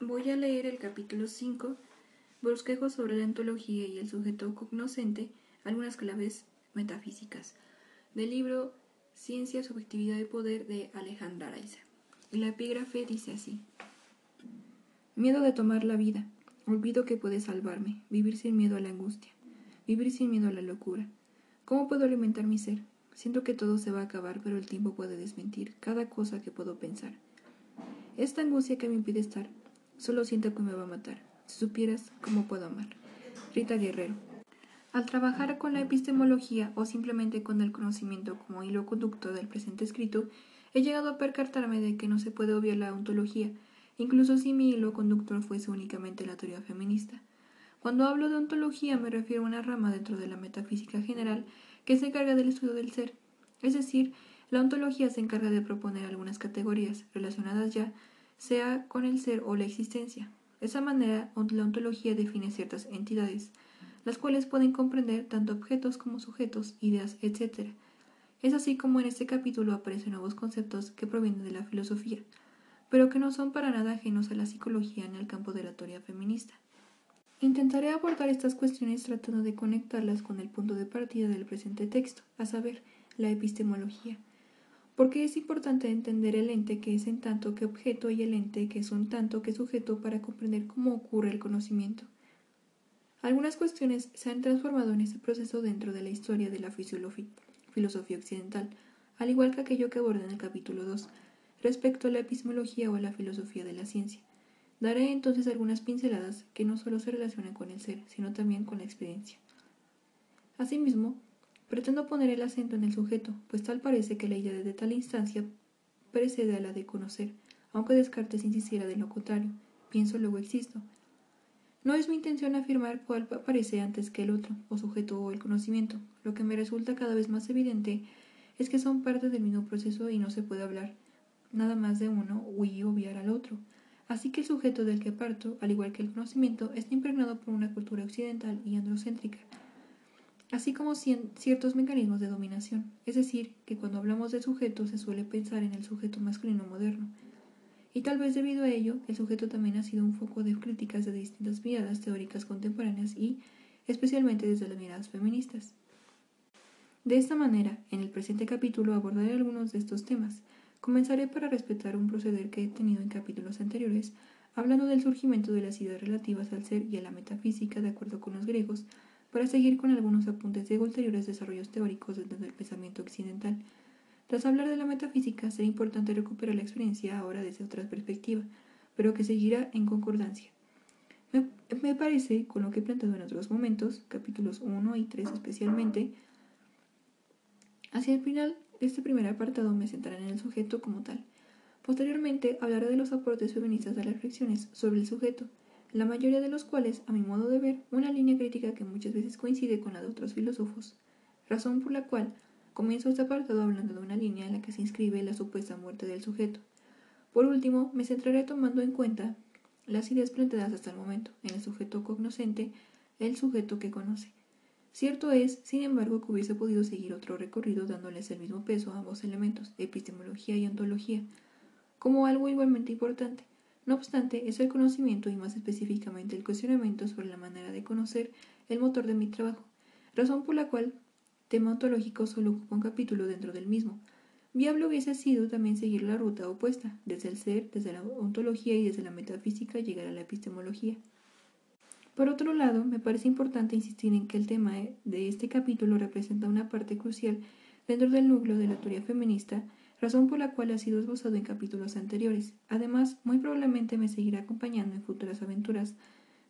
Voy a leer el capítulo 5, bosquejos sobre la ontología y el sujeto cognoscente, algunas claves metafísicas, del libro Ciencia, Subjetividad y Poder de Alejandra Araiza. La epígrafe dice así. Miedo de tomar la vida. Olvido que puede salvarme. Vivir sin miedo a la angustia. Vivir sin miedo a la locura. ¿Cómo puedo alimentar mi ser? Siento que todo se va a acabar, pero el tiempo puede desmentir cada cosa que puedo pensar. Esta angustia que me impide estar, Solo siento que me va a matar. Si supieras cómo puedo amar. Rita Guerrero. Al trabajar con la epistemología o simplemente con el conocimiento como hilo conducto del presente escrito, he llegado a percatarme de que no se puede obviar la ontología, incluso si mi hilo conductor fuese únicamente la teoría feminista. Cuando hablo de ontología me refiero a una rama dentro de la metafísica general que se encarga del estudio del ser, es decir, la ontología se encarga de proponer algunas categorías relacionadas ya sea con el ser o la existencia. De esa manera, la ontología define ciertas entidades, las cuales pueden comprender tanto objetos como sujetos, ideas, etc. Es así como en este capítulo aparecen nuevos conceptos que provienen de la filosofía, pero que no son para nada ajenos a la psicología en el campo de la teoría feminista. Intentaré abordar estas cuestiones tratando de conectarlas con el punto de partida del presente texto, a saber, la epistemología porque es importante entender el ente que es en tanto que objeto y el ente que es un tanto que sujeto para comprender cómo ocurre el conocimiento. Algunas cuestiones se han transformado en este proceso dentro de la historia de la filosofía occidental, al igual que aquello que aborda en el capítulo 2, respecto a la epistemología o a la filosofía de la ciencia. Daré entonces algunas pinceladas que no solo se relacionan con el ser, sino también con la experiencia. Asimismo, Pretendo poner el acento en el sujeto, pues tal parece que la idea de tal instancia precede a la de conocer, aunque Descartes insistiera de lo contrario. Pienso, luego existo. No es mi intención afirmar cuál aparece antes que el otro, o sujeto o el conocimiento. Lo que me resulta cada vez más evidente es que son parte del mismo proceso y no se puede hablar nada más de uno y obviar al otro. Así que el sujeto del que parto, al igual que el conocimiento, está impregnado por una cultura occidental y androcéntrica así como ciertos mecanismos de dominación, es decir, que cuando hablamos de sujeto se suele pensar en el sujeto masculino moderno. Y tal vez debido a ello, el sujeto también ha sido un foco de críticas de distintas miradas teóricas contemporáneas y, especialmente desde las miradas feministas. De esta manera, en el presente capítulo abordaré algunos de estos temas. Comenzaré para respetar un proceder que he tenido en capítulos anteriores, hablando del surgimiento de las ideas relativas al ser y a la metafísica de acuerdo con los griegos, para seguir con algunos apuntes de ulteriores desarrollos teóricos dentro del pensamiento occidental. Tras hablar de la metafísica, será importante recuperar la experiencia ahora desde otra perspectiva, pero que seguirá en concordancia. Me, me parece, con lo que he planteado en otros momentos, capítulos 1 y 3 especialmente, hacia el final de este primer apartado me centraré en el sujeto como tal. Posteriormente hablaré de los aportes feministas a las reflexiones sobre el sujeto, la mayoría de los cuales, a mi modo de ver, una línea crítica que muchas veces coincide con la de otros filósofos, razón por la cual comienzo este apartado hablando de una línea en la que se inscribe la supuesta muerte del sujeto. Por último, me centraré tomando en cuenta las ideas planteadas hasta el momento en el sujeto cognoscente, el sujeto que conoce. Cierto es, sin embargo, que hubiese podido seguir otro recorrido dándoles el mismo peso a ambos elementos, epistemología y ontología, como algo igualmente importante, no obstante, es el conocimiento y más específicamente el cuestionamiento sobre la manera de conocer el motor de mi trabajo, razón por la cual tema ontológico solo ocupa un capítulo dentro del mismo. Viable hubiese sido también seguir la ruta opuesta, desde el ser, desde la ontología y desde la metafísica llegar a la epistemología. Por otro lado, me parece importante insistir en que el tema de este capítulo representa una parte crucial dentro del núcleo de la teoría feminista razón por la cual ha sido esbozado en capítulos anteriores. Además, muy probablemente me seguirá acompañando en futuras aventuras,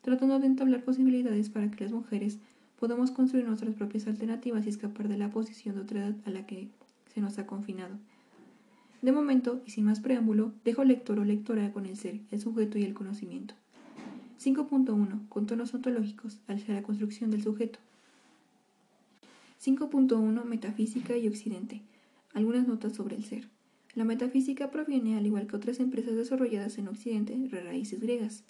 tratando de entablar posibilidades para que las mujeres podamos construir nuestras propias alternativas y escapar de la posición de otra edad a la que se nos ha confinado. De momento, y sin más preámbulo, dejo lector o lectora con el ser, el sujeto y el conocimiento. 5.1. Contornos ontológicos hacia la construcción del sujeto. 5.1. Metafísica y Occidente. Algunas notas sobre el ser. La metafísica proviene, al igual que otras empresas desarrolladas en Occidente, de raíces griegas.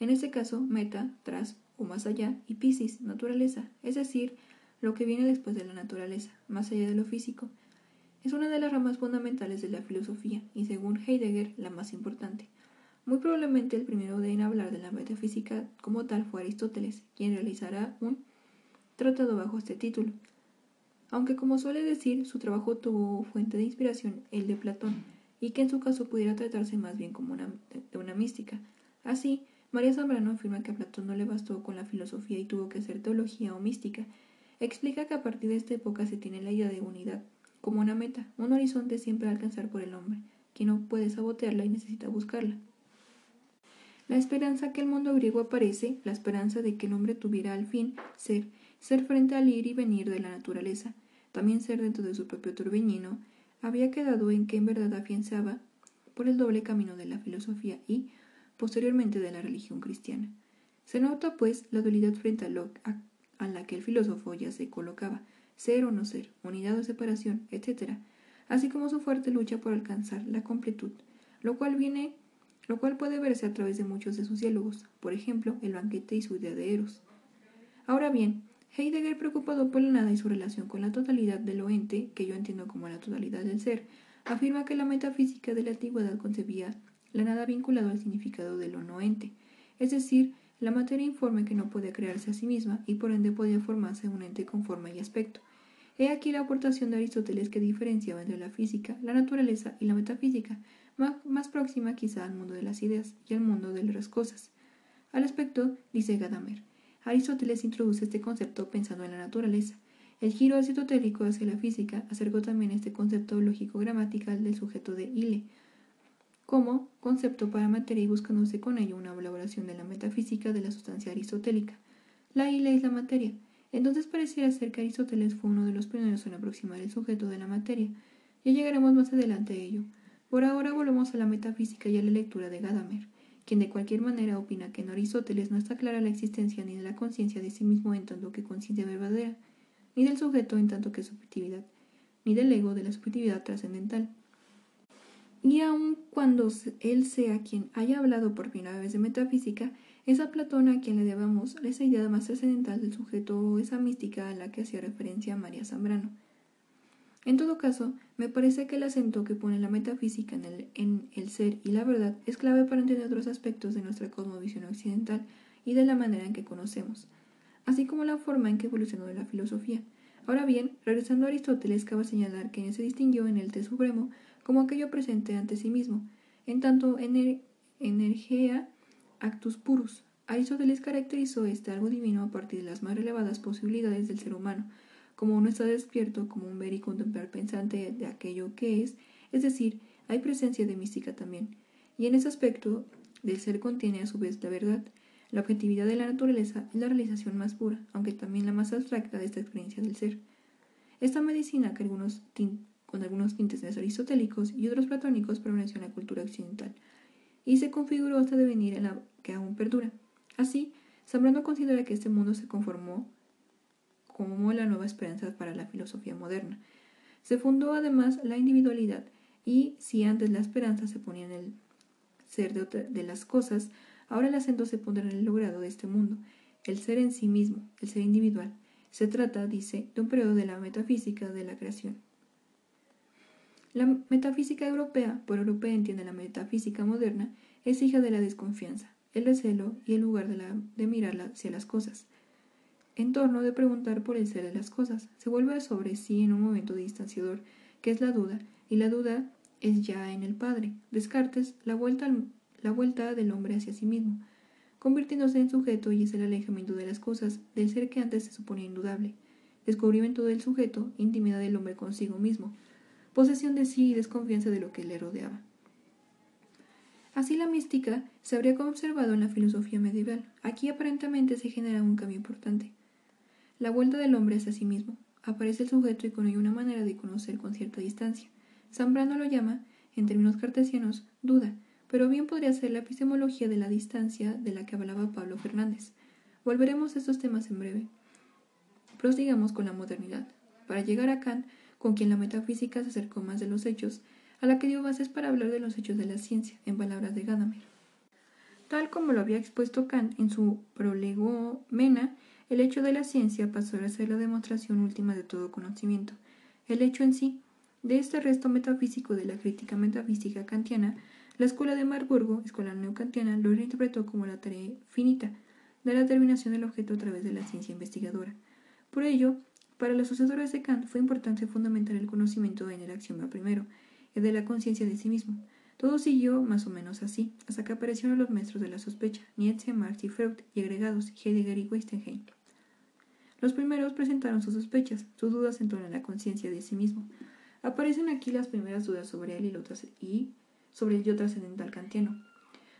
En este caso, meta, tras o más allá, y piscis, naturaleza, es decir, lo que viene después de la naturaleza, más allá de lo físico. Es una de las ramas fundamentales de la filosofía y, según Heidegger, la más importante. Muy probablemente el primero en hablar de la metafísica como tal fue Aristóteles, quien realizará un tratado bajo este título. Aunque como suele decir, su trabajo tuvo fuente de inspiración el de Platón, y que en su caso pudiera tratarse más bien como una, de una mística. Así, María Zambrano afirma que a Platón no le bastó con la filosofía y tuvo que hacer teología o mística. Explica que a partir de esta época se tiene la idea de unidad, como una meta, un horizonte siempre a alcanzar por el hombre, que no puede sabotearla y necesita buscarla. La esperanza que el mundo griego aparece, la esperanza de que el hombre tuviera al fin ser, ser frente al ir y venir de la naturaleza, también ser dentro de su propio torbellino, había quedado en que en verdad afianzaba por el doble camino de la filosofía y, posteriormente, de la religión cristiana. Se nota, pues, la dualidad frente a, lo, a la que el filósofo ya se colocaba, ser o no ser, unidad o separación, etc., así como su fuerte lucha por alcanzar la completud, lo cual viene lo cual puede verse a través de muchos de sus diálogos, por ejemplo, el banquete y su idea de Eros. Ahora bien, Heidegger, preocupado por la nada y su relación con la totalidad de lo ente, que yo entiendo como la totalidad del ser, afirma que la metafísica de la antigüedad concebía la nada vinculado al significado de lo no ente, es decir, la materia informe que no puede crearse a sí misma y por ende podía formarse un ente con forma y aspecto. He aquí la aportación de Aristóteles que diferenciaba entre la física, la naturaleza y la metafísica, más próxima quizá al mundo de las ideas y al mundo de las cosas. Al aspecto, dice Gadamer, Aristóteles introduce este concepto pensando en la naturaleza. El giro aristotélico hacia la física acercó también este concepto lógico-gramatical del sujeto de ile, como concepto para materia y buscándose con ello una elaboración de la metafísica de la sustancia aristotélica. La ile es la materia. Entonces pareciera ser que Aristóteles fue uno de los primeros en aproximar el sujeto de la materia. Ya llegaremos más adelante a ello. Por ahora volvemos a la metafísica y a la lectura de Gadamer, quien de cualquier manera opina que en Aristóteles no está clara la existencia ni de la conciencia de sí mismo en tanto que conciencia verdadera, ni del sujeto en tanto que subjetividad, ni del ego de la subjetividad trascendental. Y aun cuando él sea quien haya hablado por primera vez de metafísica, es a Platón a quien le debamos esa idea más trascendental del sujeto o esa mística a la que hacía referencia María Zambrano. En todo caso, me parece que el acento que pone la metafísica en el, ser y la verdad es clave para entender otros aspectos de nuestra cosmovisión occidental y de la manera en que conocemos, así como la forma en que evolucionó la filosofía. Ahora bien, regresando a Aristóteles, cabe señalar que se distinguió en el Té Supremo como aquello presente ante sí mismo, en tanto ener, energía actus purus. Aristóteles caracterizó este algo divino a partir de las más relevadas posibilidades del ser humano, como uno está despierto, como un ver y contemplar pensante de aquello que es, es decir, hay presencia de mística también. Y en ese aspecto, del ser contiene a su vez la verdad. La objetividad de la naturaleza es la realización más pura, aunque también la más abstracta de esta experiencia del ser. Esta medicina, que algunos con algunos tintes aristotélicos y otros platónicos, permaneció en la cultura occidental, y se configuró hasta devenir en la que aún perdura. Así, Zambrano considera que este mundo se conformó como la nueva esperanza para la filosofía moderna. Se fundó además la individualidad y si antes la esperanza se ponía en el ser de, las cosas, ahora el acento se pondrá en el logrado de este mundo, el ser en sí mismo, el ser individual. Se trata, dice, de un periodo de la metafísica de la creación. La metafísica europea, por europea entiende la metafísica moderna, es hija de la desconfianza, el recelo y el lugar de, la, de mirar hacia las cosas en torno de preguntar por el ser de las cosas. Se vuelve sobre sí en un momento distanciador, que es la duda, y la duda es ya en el Padre. Descartes la vuelta, la vuelta del hombre hacia sí mismo, convirtiéndose en sujeto y es el alejamiento de las cosas, del ser que antes se suponía indudable. Descubrimiento del sujeto, intimidad del hombre consigo mismo, posesión de sí y desconfianza de lo que le rodeaba. Así la mística se habría conservado en la filosofía medieval. Aquí aparentemente se genera un cambio importante. La vuelta del hombre hacia sí mismo. Aparece el sujeto y con ello una manera de conocer con cierta distancia. Zambrano lo llama, en términos cartesianos, duda, pero bien podría ser la epistemología de la distancia de la que hablaba Pablo Fernández. Volveremos a estos temas en breve. Prosigamos con la modernidad. Para llegar a Kant, con quien la metafísica se acercó más de los hechos, a la que dio bases para hablar de los hechos de la ciencia, en palabras de Gadamer. Tal como lo había expuesto Kant en su Prolegomena, el hecho de la ciencia pasó a ser la demostración última de todo conocimiento. El hecho en sí, de este resto metafísico de la crítica metafísica kantiana, La escuela de Marburgo, escuela neocantiana, lo reinterpretó como la tarea finita de la determinación del objeto a través de la ciencia investigadora. Por ello, para los sucesores de Kant fue importante fundamentar el conocimiento en el axioma primero, el de la conciencia de sí mismo. Todo siguió más o menos así, hasta que aparecieron los maestros de la sospecha, Nietzsche, Marx y Freud, y agregados Heidegger y Westenheim. Los primeros presentaron sus sospechas, sus dudas en torno a la conciencia de sí mismo. Aparecen aquí las primeras dudas sobre él y, y sobre el yo trascendental kantiano.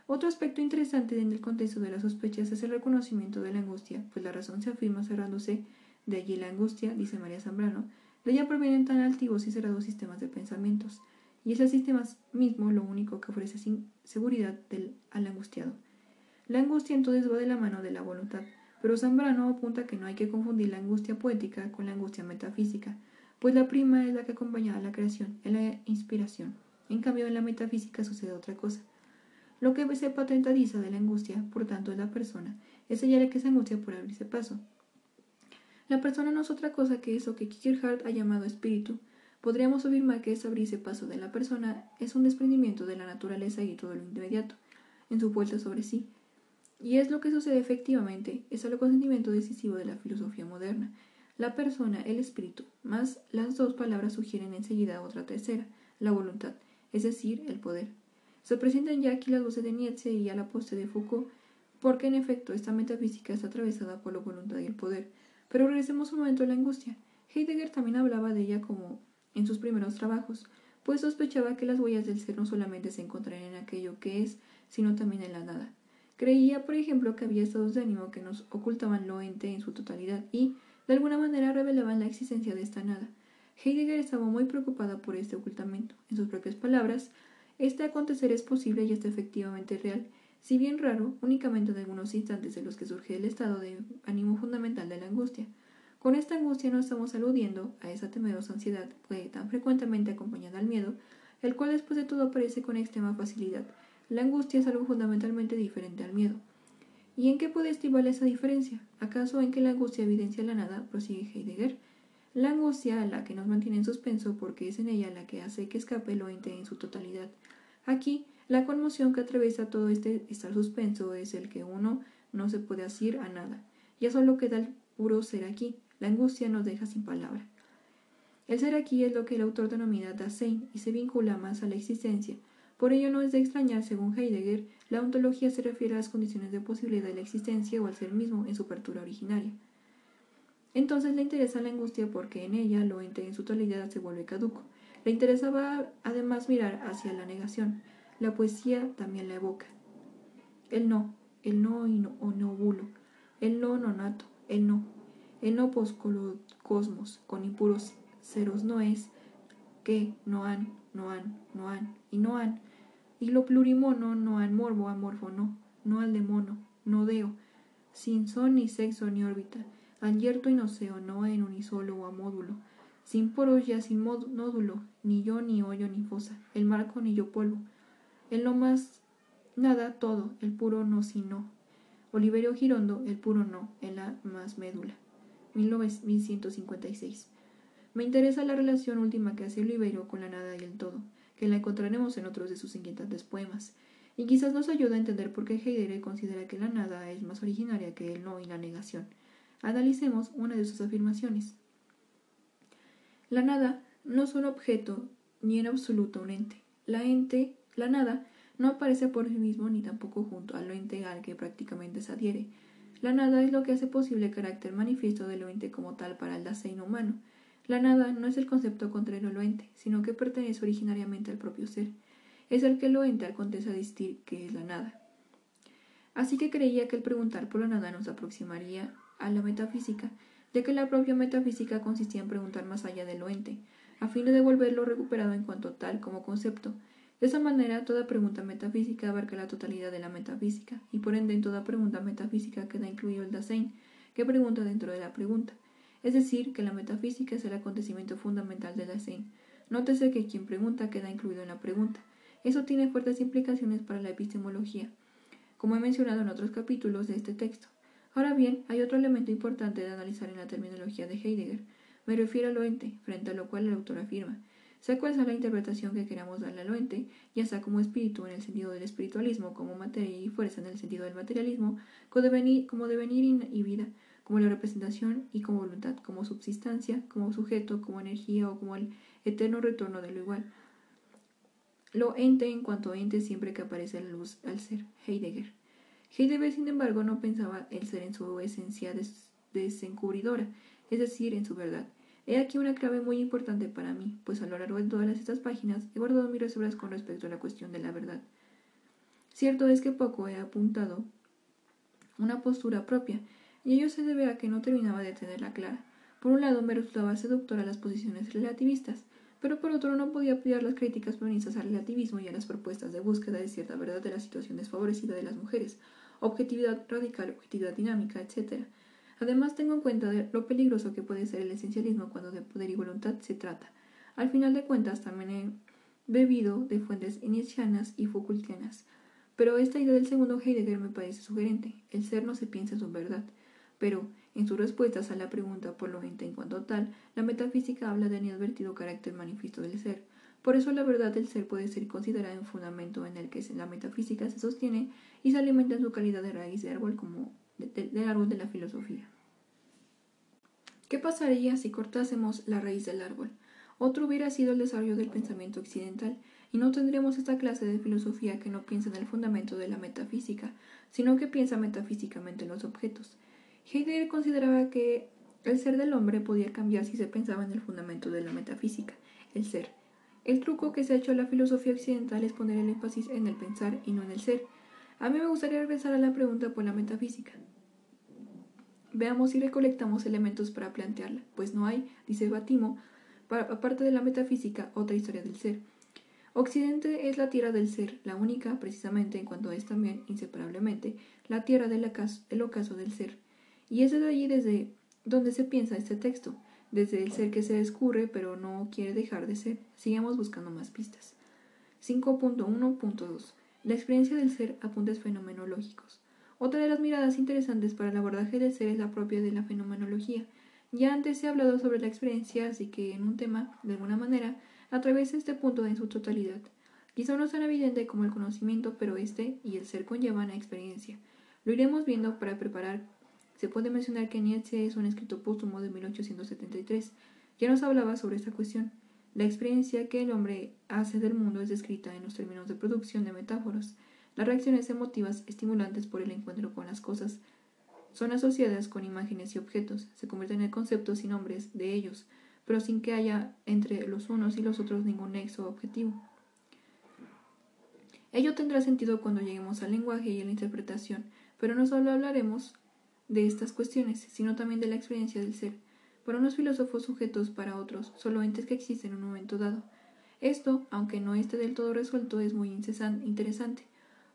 Otro aspecto interesante en el contexto de las sospechas es el reconocimiento de la angustia, pues la razón se afirma cerrándose, de allí la angustia, dice María Zambrano, de ella provienen tan altivos y cerrados sistemas de pensamientos, y es el sistema mismo lo único que ofrece seguridad al angustiado. La angustia entonces va de la mano de la voluntad, pero Zambrano apunta que no hay que confundir la angustia poética con la angustia metafísica, pues la prima es la que acompaña a la creación, en la inspiración. En cambio, en la metafísica sucede otra cosa. Lo que se patentadiza de la angustia, por tanto, es la persona, es ella que se angustia por abrirse paso. La persona no es otra cosa que eso que Kierkegaard ha llamado espíritu. Podríamos afirmar que ese abrirse paso de la persona es un desprendimiento de la naturaleza y todo lo inmediato, en su vuelta sobre sí, y es lo que sucede efectivamente, es el consentimiento decisivo de la filosofía moderna. La persona, el espíritu, más las dos palabras sugieren enseguida otra tercera, la voluntad, es decir, el poder. Se presentan ya aquí las voces de Nietzsche y a la poste de Foucault, porque en efecto esta metafísica está atravesada por la voluntad y el poder. Pero regresemos un momento a la angustia. Heidegger también hablaba de ella como en sus primeros trabajos, pues sospechaba que las huellas del ser no solamente se encontrarían en aquello que es, sino también en la nada. Creía, por ejemplo, que había estados de ánimo que nos ocultaban lo ente en su totalidad y, de alguna manera, revelaban la existencia de esta nada. Heidegger estaba muy preocupada por este ocultamiento. En sus propias palabras, este acontecer es posible y está efectivamente real, si bien raro, únicamente en algunos instantes en los que surge el estado de ánimo fundamental de la angustia. Con esta angustia no estamos aludiendo a esa temerosa ansiedad que tan frecuentemente acompañada al miedo, el cual después de todo aparece con extrema facilidad, la angustia es algo fundamentalmente diferente al miedo. ¿Y en qué puede estivar esa diferencia? ¿Acaso en que la angustia evidencia la nada? prosigue Heidegger. La angustia, la que nos mantiene en suspenso, porque es en ella la que hace que escape lo ente en su totalidad. Aquí, la conmoción que atraviesa todo este estar suspenso es el que uno no se puede asir a nada. Ya solo queda el puro ser aquí. La angustia nos deja sin palabra. El ser aquí es lo que el autor denomina Dasein y se vincula más a la existencia, por ello no es de extrañar, según Heidegger, la ontología se refiere a las condiciones de posibilidad de la existencia o al ser mismo en su apertura originaria. Entonces le interesa la angustia porque en ella lo ente en su totalidad se vuelve caduco. Le interesaba además mirar hacia la negación. La poesía también la evoca. El no, el no y no, o no bulo, el no nonato, el no, el no cosmos con impuros ceros no es, que no han, no han, no han y no han, y lo plurimono no an morbo amorfo no, no al demono, no deo, sin son ni sexo ni órbita, yerto y noceo, no en unisolo o a módulo, sin poros ya sin nódulo, ni yo ni hoyo ni fosa, el marco ni yo polvo, en lo más nada todo, el puro no sino. Oliverio Girondo, el puro no, en la más médula. 1956. Me interesa la relación última que hace Oliverio con la nada y el todo que la encontraremos en otros de sus inquietantes poemas, y quizás nos ayuda a entender por qué Heidegger considera que la nada es más originaria que el no y la negación. Analicemos una de sus afirmaciones. La nada no es un objeto ni en absoluto un ente. La ente, la nada, no aparece por sí mismo ni tampoco junto al ente al que prácticamente se adhiere. La nada es lo que hace posible el carácter manifiesto del ente como tal para el Dasein humano, la nada no es el concepto contrario al ente, sino que pertenece originariamente al propio ser. Es el que lo ente acontece a distinguir que es la nada. Así que creía que el preguntar por la nada nos aproximaría a la metafísica, ya que la propia metafísica consistía en preguntar más allá del lo ente, a fin de devolverlo recuperado en cuanto tal como concepto. De esa manera, toda pregunta metafísica abarca la totalidad de la metafísica, y por ende en toda pregunta metafísica queda incluido el Dasein, que pregunta dentro de la pregunta es decir, que la metafísica es el acontecimiento fundamental de la Zen. Nótese que quien pregunta queda incluido en la pregunta. Eso tiene fuertes implicaciones para la epistemología, como he mencionado en otros capítulos de este texto. Ahora bien, hay otro elemento importante de analizar en la terminología de Heidegger. Me refiero al ente, frente a lo cual el autor afirma. sea cual sea la interpretación que queramos darle al ente, ya sea como espíritu en el sentido del espiritualismo, como materia y fuerza en el sentido del materialismo, como devenir, como devenir y vida, como la representación y como voluntad, como subsistencia, como sujeto, como energía o como el eterno retorno de lo igual. Lo ente en cuanto ente siempre que aparece la luz al ser, Heidegger. Heidegger, sin embargo, no pensaba el ser en su esencia desencubridora, es decir, en su verdad. He aquí una clave muy importante para mí, pues a lo largo de todas estas páginas he guardado mis reservas con respecto a la cuestión de la verdad. Cierto es que poco he apuntado una postura propia, y ello se debe a que no terminaba de tenerla clara. Por un lado me resultaba seductora las posiciones relativistas, pero por otro no podía apoyar las críticas feministas al relativismo y a las propuestas de búsqueda de cierta verdad de la situación desfavorecida de las mujeres, objetividad radical, objetividad dinámica, etc. Además tengo en cuenta lo peligroso que puede ser el esencialismo cuando de poder y voluntad se trata. Al final de cuentas también he bebido de fuentes nietzscheanas y Foucaultianas, pero esta idea del segundo Heidegger me parece sugerente. El ser no se piensa en su verdad, pero en sus respuestas a la pregunta por lo ente en cuanto tal, la metafísica habla de inadvertido carácter manifiesto del ser. Por eso la verdad del ser puede ser considerada un fundamento en el que la metafísica se sostiene y se alimenta en su calidad de raíz de árbol como del árbol de la filosofía. ¿Qué pasaría si cortásemos la raíz del árbol? Otro hubiera sido el desarrollo del pensamiento occidental, y no tendríamos esta clase de filosofía que no piensa en el fundamento de la metafísica, sino que piensa metafísicamente en los objetos. Heidegger consideraba que el ser del hombre podía cambiar si se pensaba en el fundamento de la metafísica, el ser. El truco que se ha hecho a la filosofía occidental es poner el énfasis en el pensar y no en el ser. A mí me gustaría regresar a la pregunta por la metafísica. Veamos si recolectamos elementos para plantearla, pues no hay, dice Batimo, aparte de la metafísica, otra historia del ser. Occidente es la tierra del ser, la única, precisamente en cuanto es también, inseparablemente, la tierra del ocaso del ser. Y es desde allí desde donde se piensa este texto, desde el ser que se descubre pero no quiere dejar de ser. Sigamos buscando más pistas. 5.1.2 La experiencia del ser apuntes fenomenológicos. Otra de las miradas interesantes para el abordaje del ser es la propia de la fenomenología. Ya antes he hablado sobre la experiencia, así que en un tema, de alguna manera, atraviesa este punto en su totalidad. Quizá no tan evidente como el conocimiento, pero este y el ser conllevan a experiencia. Lo iremos viendo para preparar se puede mencionar que Nietzsche es un escrito póstumo de 1873. Ya nos hablaba sobre esta cuestión. La experiencia que el hombre hace del mundo es descrita en los términos de producción de metáforas. Las reacciones emotivas estimulantes por el encuentro con las cosas son asociadas con imágenes y objetos, se convierten en conceptos y nombres de ellos, pero sin que haya entre los unos y los otros ningún nexo objetivo. Ello tendrá sentido cuando lleguemos al lenguaje y a la interpretación, pero no solo hablaremos de estas cuestiones, sino también de la experiencia del ser. Para unos filósofos sujetos, para otros, solo entes que existen en un momento dado. Esto, aunque no esté del todo resuelto, es muy interesante,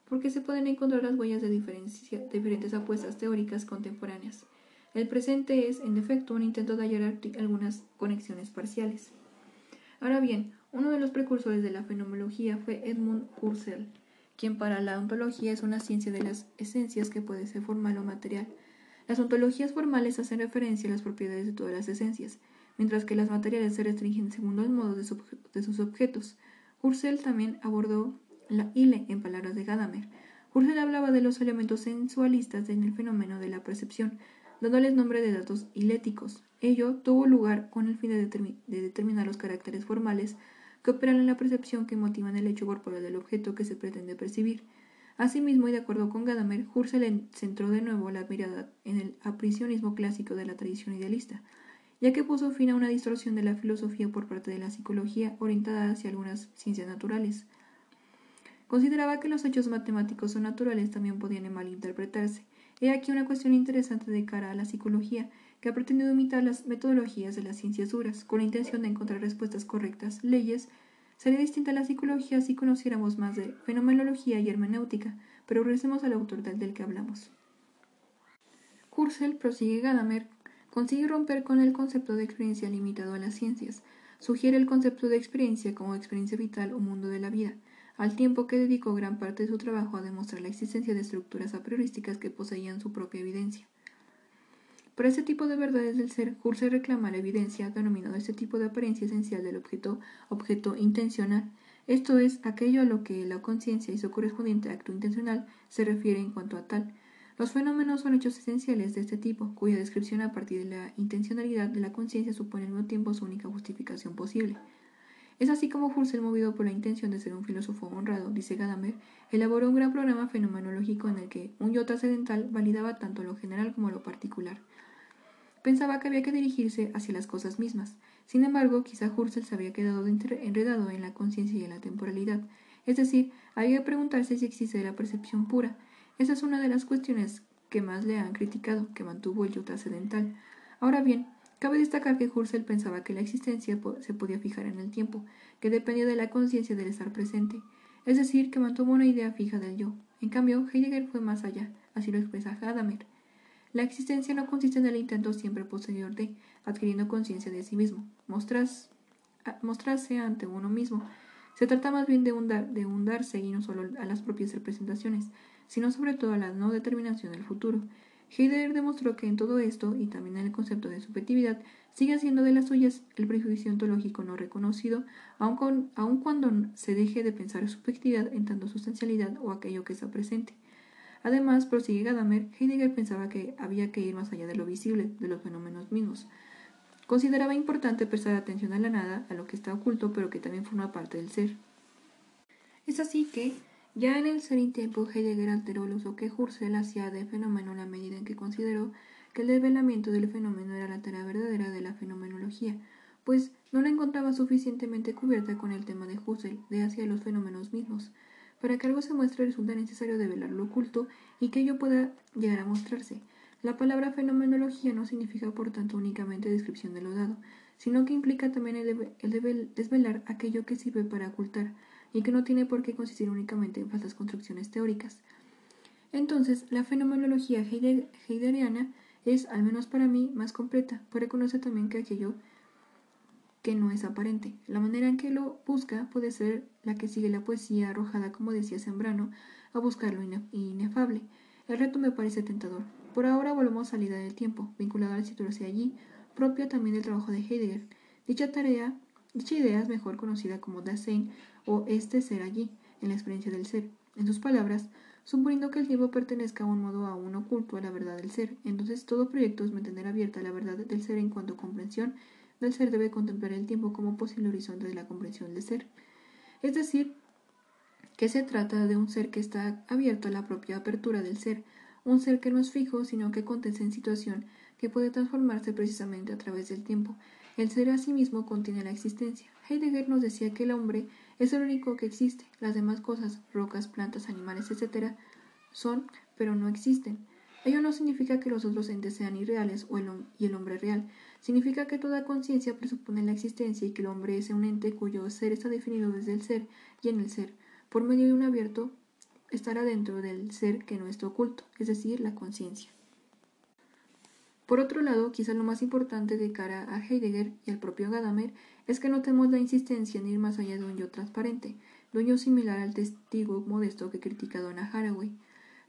porque se pueden encontrar las huellas de diferentes apuestas teóricas contemporáneas. El presente es, en efecto, un intento de hallar algunas conexiones parciales. Ahora bien, uno de los precursores de la fenomenología fue Edmund Husserl, quien para la ontología es una ciencia de las esencias que puede ser formal o material, las ontologías formales hacen referencia a las propiedades de todas las esencias, mientras que las materiales se restringen según los modos de, sus objetos. Husserl también abordó la ile en palabras de Gadamer. Husserl hablaba de los elementos sensualistas en el fenómeno de la percepción, dándoles nombre de datos iléticos. Ello tuvo lugar con el fin de, de determinar los caracteres formales que operan en la percepción que motivan el hecho corporal del objeto que se pretende percibir. Asimismo, y de acuerdo con Gadamer, Husserl centró de nuevo la mirada en el aprisionismo clásico de la tradición idealista, ya que puso fin a una distorsión de la filosofía por parte de la psicología orientada hacia algunas ciencias naturales. Consideraba que los hechos matemáticos o naturales también podían malinterpretarse. He aquí una cuestión interesante de cara a la psicología, que ha pretendido imitar las metodologías de las ciencias duras, con la intención de encontrar respuestas correctas, leyes, Sería distinta la psicología si conociéramos más de fenomenología y hermenéutica, pero regresemos al autor del, que hablamos. Kursel, prosigue Gadamer, consigue romper con el concepto de experiencia limitado a las ciencias. Sugiere el concepto de experiencia como experiencia vital o mundo de la vida, al tiempo que dedicó gran parte de su trabajo a demostrar la existencia de estructuras a priorísticas que poseían su propia evidencia. Para este tipo de verdades del ser, Husserl reclama la evidencia denominada este tipo de apariencia esencial del objeto, objeto intencional, esto es, aquello a lo que la conciencia y su correspondiente acto intencional se refiere en cuanto a tal. Los fenómenos son hechos esenciales de este tipo, cuya descripción a partir de la intencionalidad de la conciencia supone al mismo tiempo su única justificación posible. Es así como Husserl, movido por la intención de ser un filósofo honrado, dice Gadamer, elaboró un gran programa fenomenológico en el que un yo trascendental validaba tanto lo general como lo particular. Pensaba que había que dirigirse hacia las cosas mismas. Sin embargo, quizá Husserl se había quedado enredado en la conciencia y en la temporalidad. Es decir, había que preguntarse si existe la percepción pura. Esa es una de las cuestiones que más le han criticado, que mantuvo el yo trascendental. Ahora bien, Cabe destacar que Husserl pensaba que la existencia se podía fijar en el tiempo, que dependía de la conciencia del estar presente, es decir, que mantuvo una idea fija del yo. En cambio, Heidegger fue más allá, así lo expresa Gadamer. La existencia no consiste en el intento siempre posterior de, adquiriendo conciencia de sí mismo, mostrarse ante uno mismo. Se trata más bien de un, de un darse y no solo a las propias representaciones, sino sobre todo a la no determinación del futuro, Heidegger demostró que en todo esto, y también en el concepto de subjetividad, sigue siendo de las suyas el prejuicio ontológico no reconocido, aun, cuando se deje de pensar subjetividad en tanto sustancialidad o aquello que está presente. Además, prosigue Gadamer, Heidegger pensaba que había que ir más allá de lo visible, de los fenómenos mismos. Consideraba importante prestar atención a la nada, a lo que está oculto, pero que también forma parte del ser. Es así que, ya en el ser tiempo, Heidegger alteró el uso que Husserl hacía de fenómeno en la medida en que consideró que el desvelamiento del fenómeno era la tarea verdadera de la fenomenología, pues no la encontraba suficientemente cubierta con el tema de Husserl de hacia los fenómenos mismos. Para que algo se muestre resulta necesario develar lo oculto y que ello pueda llegar a mostrarse. La palabra fenomenología no significa por tanto únicamente descripción de lo dado, sino que implica también el, desvelar aquello que sirve para ocultar, y que no tiene por qué consistir únicamente en falsas construcciones teóricas. Entonces, la fenomenología heideggeriana es, al menos para mí, más completa, pues reconoce también que aquello que no es aparente. La manera en que lo busca puede ser la que sigue la poesía arrojada, como decía Sembrano, a buscar lo inefable. El reto me parece tentador. Por ahora volvemos a la idea del tiempo, vinculada al situarse allí, propio también del trabajo de Heidegger. Dicha tarea, dicha idea es mejor conocida como Dasein o este ser allí, en la experiencia del ser. En sus palabras, suponiendo que el tiempo pertenezca a un modo aún oculto a la verdad del ser, entonces todo proyecto es mantener abierta la verdad del ser en cuanto a comprensión del ser debe contemplar el tiempo como posible horizonte de la comprensión del ser. Es decir, que se trata de un ser que está abierto a la propia apertura del ser, un ser que no es fijo, sino que acontece en situación que puede transformarse precisamente a través del tiempo. El ser a sí mismo contiene la existencia. Heidegger nos decía que el hombre es el único que existe. Las demás cosas, rocas, plantas, animales, etc., son, pero no existen. Ello no significa que los otros entes sean irreales o y el hombre real. Significa que toda conciencia presupone la existencia y que el hombre es un ente cuyo ser está definido desde el ser y en el ser. Por medio de un abierto estará dentro del ser que no está oculto, es decir, la conciencia. Por otro lado, quizá lo más importante de cara a Heidegger y al propio Gadamer es que notemos la insistencia en ir más allá de un yo transparente, de un yo similar al testigo modesto que critica Donna Haraway.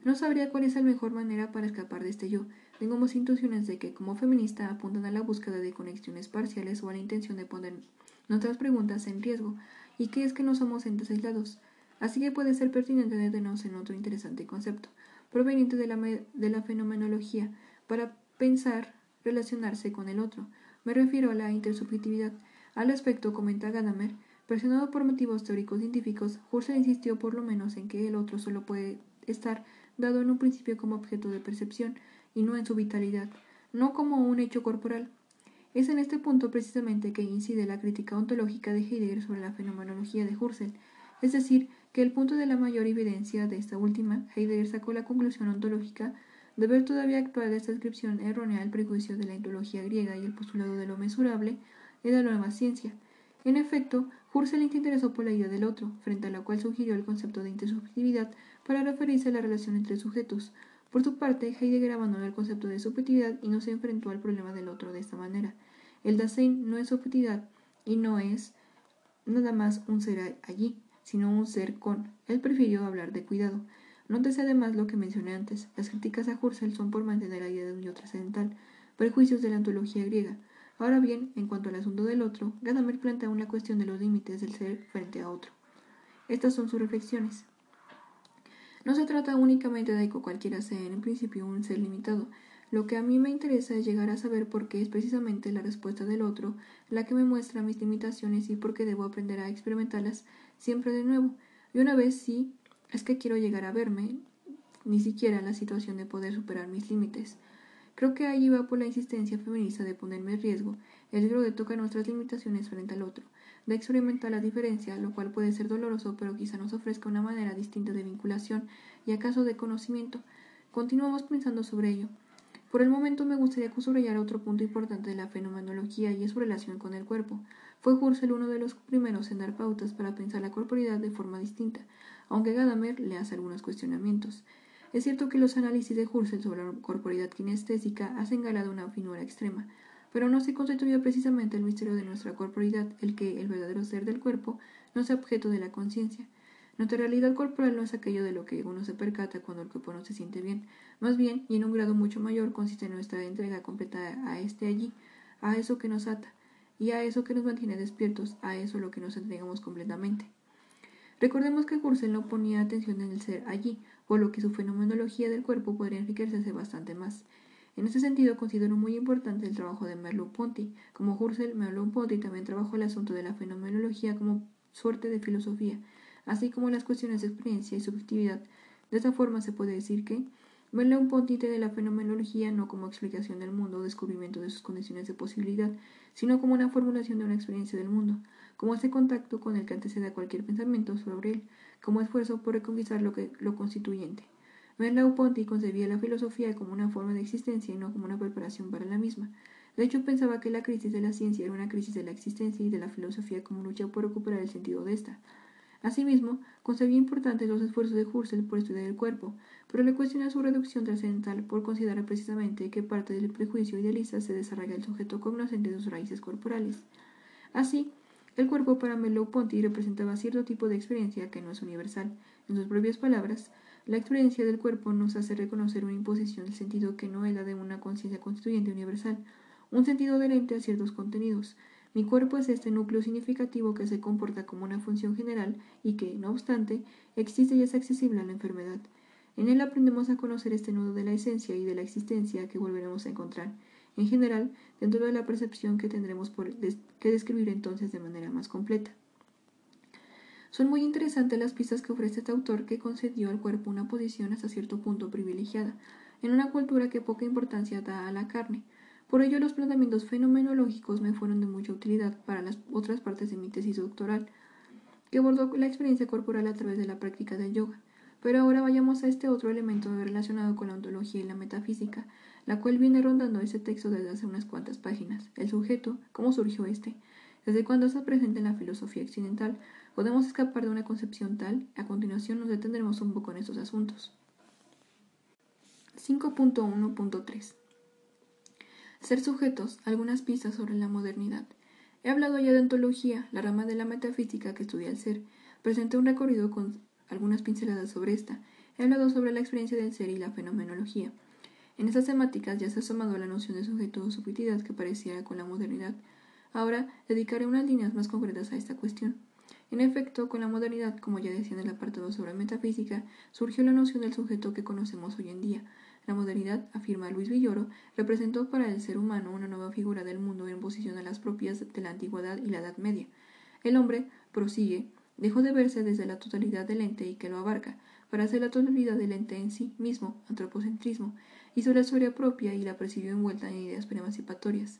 No sabría cuál es la mejor manera para escapar de este yo. Tengamos intuiciones de que, como feminista, apuntan a la búsqueda de conexiones parciales o a la intención de poner nuestras preguntas en riesgo, y que es que no somos entes aislados. Así que puede ser pertinente detenernos en otro interesante concepto, proveniente de la, de la fenomenología, para pensar, relacionarse con el otro. Me refiero a la intersubjetividad. Al respecto, comenta Gadamer, presionado por motivos teóricos científicos, Husserl insistió por lo menos en que el otro solo puede estar dado en un principio como objeto de percepción y no en su vitalidad, no como un hecho corporal. Es en este punto precisamente que incide la crítica ontológica de Heidegger sobre la fenomenología de Husserl, es decir, que el punto de la mayor evidencia de esta última, Heidegger sacó la conclusión ontológica de ver todavía actual esta descripción errónea del prejuicio de la ideología griega y el postulado de lo mesurable de la nueva ciencia. En efecto, Husserl se interesó por la idea del otro, frente a la cual sugirió el concepto de intersubjetividad para referirse a la relación entre sujetos. Por su parte, Heidegger abandonó el concepto de subjetividad y no se enfrentó al problema del otro de esta manera. El Dasein no es subjetividad y no es nada más un ser allí, sino un ser con. Él prefirió hablar de cuidado. Nótese además lo que mencioné antes. Las críticas a Husserl son por mantener la idea de un yo trascendental. prejuicios de la antología griega. Ahora bien, en cuanto al asunto del otro, Gadamer plantea una cuestión de los límites del ser frente a otro. Estas son sus reflexiones. No se trata únicamente de que cualquiera sea en principio un ser limitado. Lo que a mí me interesa es llegar a saber por qué es precisamente la respuesta del otro la que me muestra mis limitaciones y por qué debo aprender a experimentarlas siempre de nuevo. Y una vez sí, es que quiero llegar a verme, ni siquiera la situación de poder superar mis límites. Creo que allí va por la insistencia feminista de ponerme en riesgo, el riesgo de tocar nuestras limitaciones frente al otro, de experimentar la diferencia, lo cual puede ser doloroso, pero quizá nos ofrezca una manera distinta de vinculación y acaso de conocimiento. Continuamos pensando sobre ello. Por el momento me gustaría subrayar otro punto importante de la fenomenología y su relación con el cuerpo. Fue Husserl uno de los primeros en dar pautas para pensar la corporalidad de forma distinta, aunque Gadamer le hace algunos cuestionamientos. Es cierto que los análisis de Husserl sobre la corporalidad kinestésica hacen gala de una finura extrema, pero no se constituye precisamente el misterio de nuestra corporalidad el que el verdadero ser del cuerpo no sea objeto de la conciencia. Nuestra realidad corporal no es aquello de lo que uno se percata cuando el cuerpo no se siente bien. Más bien, y en un grado mucho mayor, consiste en nuestra entrega completa a este allí, a eso que nos ata, y a eso que nos mantiene despiertos, a eso lo que nos entregamos completamente. Recordemos que Husserl no ponía atención en el ser allí, por lo que su fenomenología del cuerpo podría enriquecerse bastante más. En este sentido, considero muy importante el trabajo de Merleau-Ponty. Como Husserl, Merleau-Ponty también trabajó el asunto de la fenomenología como suerte de filosofía, así como las cuestiones de experiencia y subjetividad. De esta forma se puede decir que Merleau-Ponty tiene la fenomenología no como explicación del mundo o descubrimiento de sus condiciones de posibilidad, sino como una formulación de una experiencia del mundo como ese contacto con el que antecede a cualquier pensamiento sobre él, como esfuerzo por reconquistar lo, que, lo constituyente. Merleau-Ponty concebía la filosofía como una forma de existencia y no como una preparación para la misma. De hecho, pensaba que la crisis de la ciencia era una crisis de la existencia y de la filosofía como lucha por recuperar el sentido de esta. Asimismo, concebía importantes los esfuerzos de Husserl por estudiar el cuerpo, pero le cuestiona su reducción trascendental por considerar precisamente que parte del prejuicio idealista se desarrolla el sujeto cognoscente de sus raíces corporales. Así, el cuerpo para Merleau-Ponty representaba cierto tipo de experiencia que no es universal. En sus propias palabras, la experiencia del cuerpo nos hace reconocer una imposición del sentido que no es la de una conciencia constituyente universal, un sentido adherente a ciertos contenidos. Mi cuerpo es este núcleo significativo que se comporta como una función general y que, no obstante, existe y es accesible a la enfermedad. En él aprendemos a conocer este nudo de la esencia y de la existencia que volveremos a encontrar en general, dentro de la percepción que tendremos que describir entonces de manera más completa. Son muy interesantes las pistas que ofrece este autor que concedió al cuerpo una posición hasta cierto punto privilegiada, en una cultura que poca importancia da a la carne. Por ello, los planteamientos fenomenológicos me fueron de mucha utilidad para las otras partes de mi tesis doctoral, que abordó la experiencia corporal a través de la práctica del yoga. Pero ahora vayamos a este otro elemento relacionado con la ontología y la metafísica, la cual viene rondando ese texto desde hace unas cuantas páginas. El sujeto, ¿cómo surgió este? Desde cuando está presente en la filosofía occidental, podemos escapar de una concepción tal, a continuación nos detendremos un poco en estos asuntos. 5.1.3 Ser sujetos, algunas pistas sobre la modernidad. He hablado ya de ontología, la rama de la metafísica que estudia el ser. Presenté un recorrido con algunas pinceladas sobre esta. He hablado sobre la experiencia del ser y la fenomenología. En estas temáticas ya se ha asomado la noción de sujeto o subjetividad que pareciera con la modernidad. Ahora dedicaré unas líneas más concretas a esta cuestión. En efecto, con la modernidad, como ya decía en el apartado sobre metafísica, surgió la noción del sujeto que conocemos hoy en día. La modernidad, afirma Luis Villoro, representó para el ser humano una nueva figura del mundo en posición a las propias de la antigüedad y la Edad Media. El hombre, prosigue, dejó de verse desde la totalidad del ente y que lo abarca, para hacer la totalidad del ente en sí mismo, antropocentrismo, hizo la historia propia y la percibió envuelta en ideas preemancipatorias.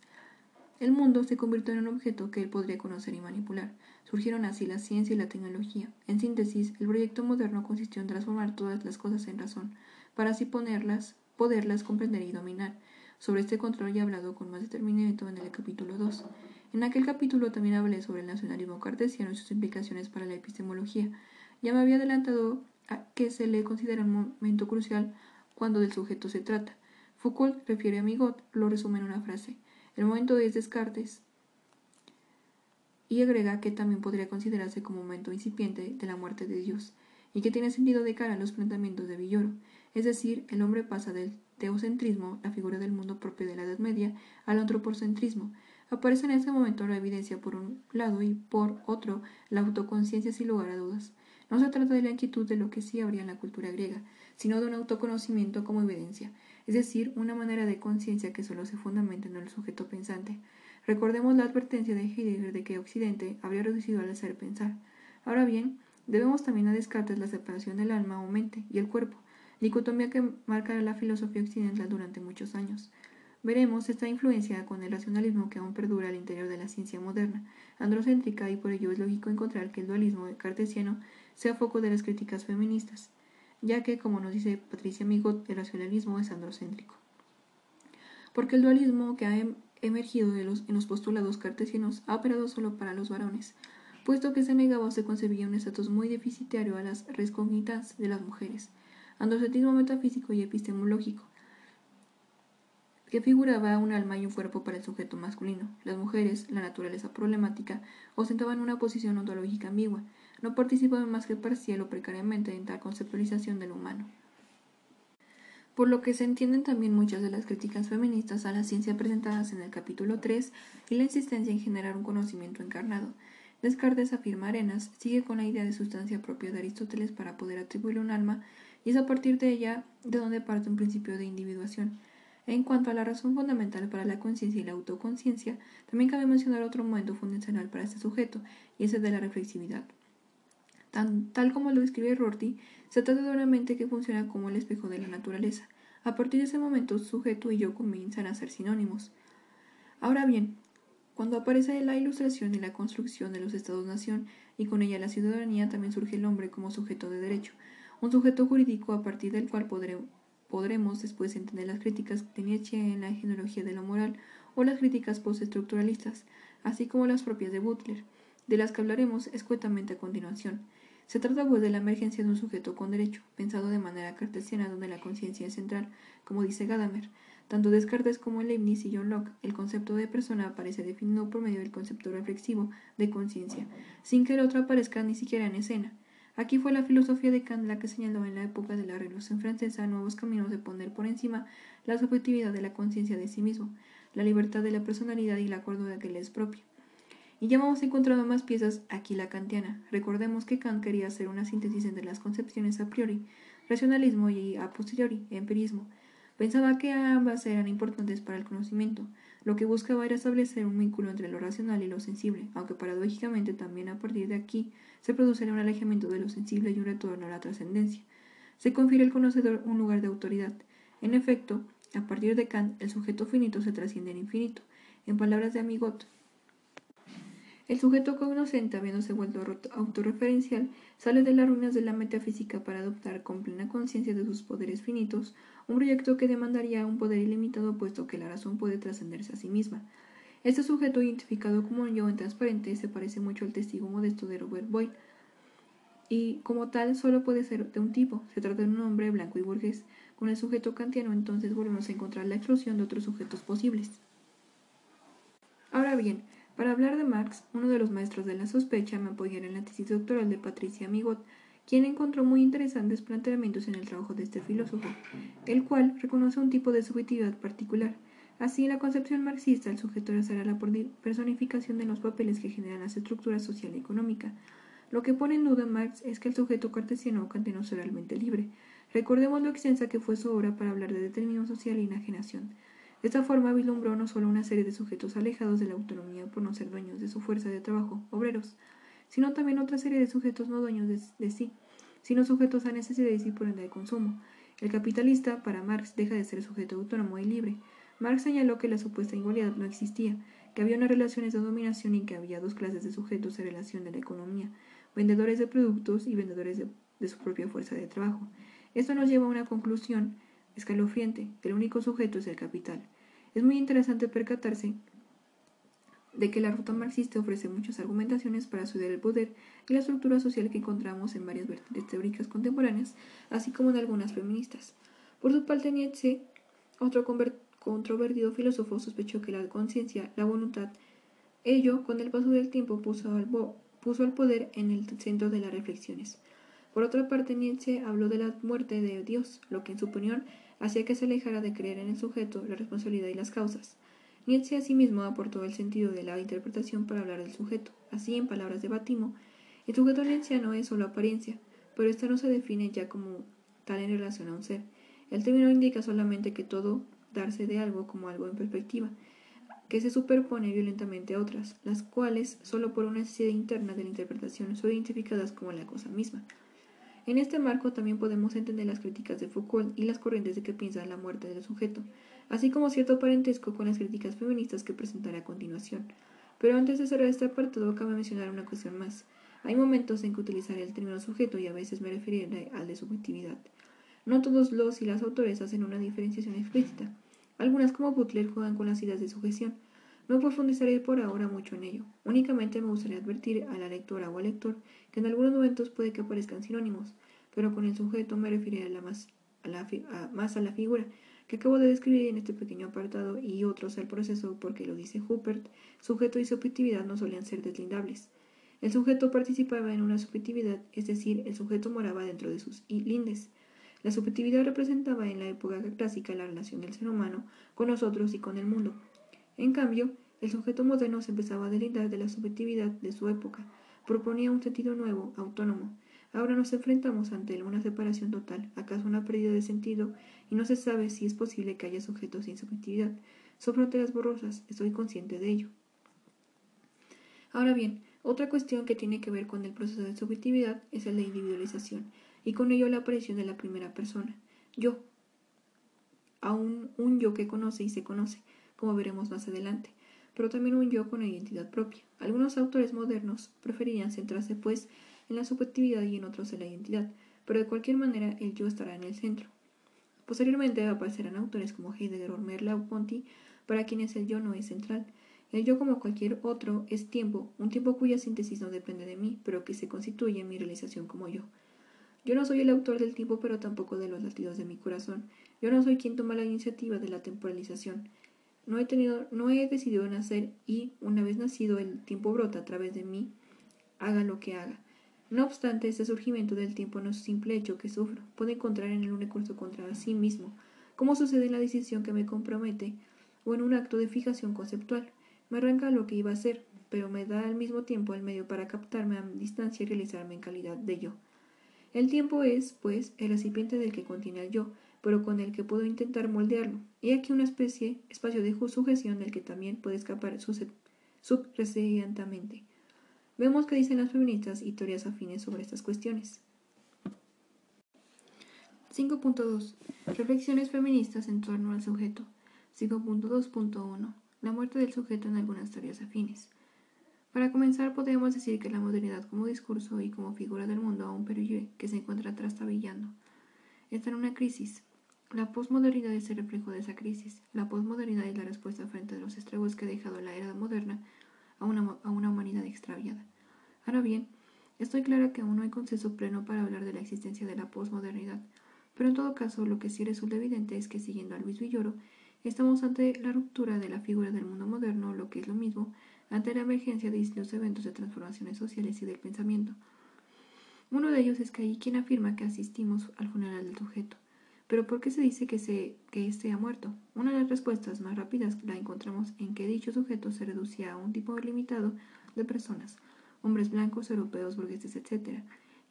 El mundo se convirtió en un objeto que él podría conocer y manipular. Surgieron así la ciencia y la tecnología. En síntesis, el proyecto moderno consistió en transformar todas las cosas en razón, para así ponerlas, poderlas comprender y dominar. Sobre este control ya he hablado con más determinamiento en el capítulo 2. En aquel capítulo también hablé sobre el nacionalismo cartesiano y sus implicaciones para la epistemología. Ya me había adelantado que se le considera un momento crucial cuando del sujeto se trata. Foucault refiere a Migot, lo resume en una frase. El momento es Descartes. Y agrega que también podría considerarse como momento incipiente de la muerte de Dios, y que tiene sentido de cara a los planteamientos de Villoro. es decir, el hombre pasa del teocentrismo, la figura del mundo propio de la Edad Media, al antropocentrismo. Aparece en este momento la evidencia por un lado y por otro la autoconciencia sin lugar a dudas. No se trata de la inquietud de lo que sí habría en la cultura griega, sino de un autoconocimiento como evidencia, es decir, una manera de conciencia que solo se fundamenta en el sujeto pensante. Recordemos la advertencia de Heidegger de que Occidente habría reducido al hacer pensar. Ahora bien, debemos también a Descartes la separación del alma o mente y el cuerpo, dicotomía que marcará la filosofía occidental durante muchos años. Veremos esta influencia con el racionalismo que aún perdura al interior de la ciencia moderna, androcéntrica, y por ello es lógico encontrar que el dualismo cartesiano sea foco de las críticas feministas, ya que, como nos dice Patricia Migot, el racionalismo es androcéntrico. Porque el dualismo que ha em-, emergido de los, en los postulados cartesianos ha operado solo para los varones, puesto que se negaba o se concebía un estatus muy deficitario a las res de las mujeres, androcentrismo metafísico y epistemológico, que figuraba un alma y un cuerpo para el sujeto masculino. Las mujeres, la naturaleza problemática, ostentaban una posición ontológica ambigua, no participaban más que parcial o precariamente en tal conceptualización del humano. Por lo que se entienden también muchas de las críticas feministas a la ciencia presentadas en el capítulo 3 y la insistencia en generar un conocimiento encarnado. Descartes afirma Arenas sigue con la idea de sustancia propia de Aristóteles para poder atribuirle un alma y es a partir de ella de donde parte un principio de individuación. En cuanto a la razón fundamental para la conciencia y la autoconciencia, también cabe mencionar otro momento fundacional para este sujeto, y ese de la reflexividad. Tal como lo describe Rorty, se trata de una mente que funciona como el espejo de la naturaleza. A partir de ese momento, sujeto y yo comienzan a ser sinónimos. Ahora bien, cuando aparece la ilustración y la construcción de los estados-nación, y con ella la ciudadanía, también surge el hombre como sujeto de derecho, un sujeto jurídico a partir del cual podremos después entender las críticas de Nietzsche en la genealogía de la moral o las críticas postestructuralistas, así como las propias de Butler, de las que hablaremos escuetamente a continuación. Se trata pues de la emergencia de un sujeto con derecho, pensado de manera cartesiana donde la conciencia es central, como dice Gadamer. Tanto Descartes como Leibniz y John Locke, el concepto de persona aparece definido por medio del concepto reflexivo de conciencia, sin que el otro aparezca ni siquiera en escena. Aquí fue la filosofía de Kant la que señaló en la época de la Revolución Francesa nuevos caminos de poner por encima la subjetividad de la conciencia de sí mismo, la libertad de la personalidad y el acuerdo de que le es propio. Y ya vamos encontrando más piezas aquí la kantiana. Recordemos que Kant quería hacer una síntesis entre las concepciones a priori, racionalismo y a posteriori, empirismo. Pensaba que ambas eran importantes para el conocimiento, lo que buscaba era establecer un vínculo entre lo racional y lo sensible, aunque paradójicamente también a partir de aquí se produce un alejamiento de lo sensible y un retorno a la trascendencia. Se confiere al conocedor un lugar de autoridad. En efecto, a partir de Kant, el sujeto finito se trasciende en infinito. En palabras de Amigot, el sujeto cognoscente, habiéndose vuelto autorreferencial, sale de las ruinas de la metafísica para adoptar con plena conciencia de sus poderes finitos un proyecto que demandaría un poder ilimitado puesto que la razón puede trascenderse a sí misma. Este sujeto identificado como un yo en transparente se parece mucho al testigo modesto de Robert Boyle y como tal solo puede ser de un tipo. Se trata de un hombre blanco y burgués. Con el sujeto kantiano entonces volvemos a encontrar la exclusión de otros sujetos posibles. Ahora bien, para hablar de Marx, uno de los maestros de la sospecha, me apoyaré en la tesis doctoral de Patricia Migot, quien encontró muy interesantes planteamientos en el trabajo de este filósofo, el cual reconoce un tipo de subjetividad particular. Así, en la concepción marxista, el sujeto será la personificación de los papeles que generan las estructuras social y económica. Lo que pone en duda Marx es que el sujeto cartesiano o kantiano es realmente libre. Recordemos lo extensa que fue su obra para hablar de determinación social y enajenación. Esta forma vislumbró no solo una serie de sujetos alejados de la autonomía por no ser dueños de su fuerza de trabajo, obreros, sino también otra serie de sujetos no dueños de, sí, sino sujetos a necesidades y por ende de consumo. El capitalista, para Marx, deja de ser sujeto autónomo y libre. Marx señaló que la supuesta igualdad no existía, que había unas relaciones de dominación y que había dos clases de sujetos en relación de la economía, vendedores de productos y vendedores de, de su propia fuerza de trabajo. Esto nos lleva a una conclusión escalofriante, el único sujeto es el capital. Es muy interesante percatarse de que la ruta marxista ofrece muchas argumentaciones para estudiar el poder y la estructura social que encontramos en varias vertientes teóricas contemporáneas, así como en algunas feministas. Por su parte, Nietzsche, otro controvertido filósofo, sospechó que la conciencia, la voluntad, ello, con el paso del tiempo, puso al, puso al poder en el centro de las reflexiones. Por otra parte, Nietzsche habló de la muerte de Dios, lo que en su opinión hacía que se alejara de creer en el sujeto, la responsabilidad y las causas. Nietzsche asimismo aportó el sentido de la interpretación para hablar del sujeto. Así, en palabras de Batimo, el sujeto no es solo apariencia, pero esta no se define ya como tal en relación a un ser. El término indica solamente que todo darse de algo como algo en perspectiva, que se superpone violentamente a otras, las cuales, solo por una necesidad interna de la interpretación, son identificadas como la cosa misma. En este marco también podemos entender las críticas de Foucault y las corrientes de que piensa la muerte del sujeto, así como cierto parentesco con las críticas feministas que presentaré a continuación. Pero antes de cerrar este apartado, cabe mencionar una cuestión más. Hay momentos en que utilizaré el término sujeto y a veces me referiré al de subjetividad. No todos los y las autores hacen una diferenciación explícita. Algunas, como Butler, juegan con las ideas de sujeción. No profundizaré por ahora mucho en ello. Únicamente me gustaría advertir a la lectora o al lector que en algunos momentos puede que aparezcan sinónimos, pero con el sujeto me referiré a más, a la, más a la figura que acabo de describir en este pequeño apartado y otros al proceso porque lo dice Huppert, sujeto y subjetividad no solían ser deslindables. El sujeto participaba en una subjetividad, es decir, el sujeto moraba dentro de sus lindes. La subjetividad representaba en la época clásica la relación del ser humano con nosotros y con el mundo. En cambio, el sujeto moderno se empezaba a delindar de la subjetividad de su época, proponía un sentido nuevo, autónomo. Ahora nos enfrentamos ante una separación total, acaso una pérdida de sentido, y no se sabe si es posible que haya sujetos sin subjetividad. Son fronteras borrosas, estoy consciente de ello. Ahora bien, otra cuestión que tiene que ver con el proceso de subjetividad es el de individualización, y con ello la aparición de la primera persona, yo, aún un yo que conoce y se conoce, como veremos más adelante, pero también un yo con identidad propia. Algunos autores modernos preferían centrarse, pues, en la subjetividad y en otros en la identidad, pero de cualquier manera el yo estará en el centro. Posteriormente aparecerán autores como Heidegger o Merleau-Ponty, para quienes el yo no es central. El yo, como cualquier otro, es tiempo, un tiempo cuya síntesis no depende de mí, pero que se constituye en mi realización como yo. Yo no soy el autor del tiempo, pero tampoco de los latidos de mi corazón. Yo no soy quien toma la iniciativa de la temporalización. No he tenido, no he decidido nacer y, una vez nacido, el tiempo brota a través de mí, haga lo que haga. No obstante, este surgimiento del tiempo no es simple hecho que sufro. Puedo encontrar en él un recurso contra sí mismo, como sucede en la decisión que me compromete, o en un acto de fijación conceptual. Me arranca lo que iba a ser, pero me da al mismo tiempo el medio para captarme a distancia y realizarme en calidad de yo. El tiempo es, pues, el recipiente del que contiene al yo, pero con el que puedo intentar moldearlo. Y aquí una especie, espacio de sujeción del que también puede escapar subresidiantamente. Vemos qué dicen las feministas y teorías afines sobre estas cuestiones. 5.2. Reflexiones feministas en torno al sujeto. 5.2.1. La muerte del sujeto en algunas teorías afines. Para comenzar, podríamos decir que la modernidad como discurso y como figura del mundo aún pervive, que se encuentra trastabillando. Está en una crisis. La posmodernidad es el reflejo de esa crisis. La posmodernidad es la respuesta frente a los estragos que ha dejado la era moderna a una, humanidad extraviada. Ahora bien, estoy clara que aún no hay consenso pleno para hablar de la existencia de la posmodernidad, pero en todo caso lo que sí resulta evidente es que siguiendo a Luis Villoro, estamos ante la ruptura de la figura del mundo moderno, lo que es lo mismo, ante la emergencia de distintos eventos de transformaciones sociales y del pensamiento. Uno de ellos es que hay quien afirma que asistimos al funeral del sujeto. Pero ¿por qué se dice que, se, que éste ha muerto? Una de las respuestas más rápidas la encontramos en que dicho sujeto se reducía a un tipo limitado de personas, hombres blancos, europeos, burgueses, etc.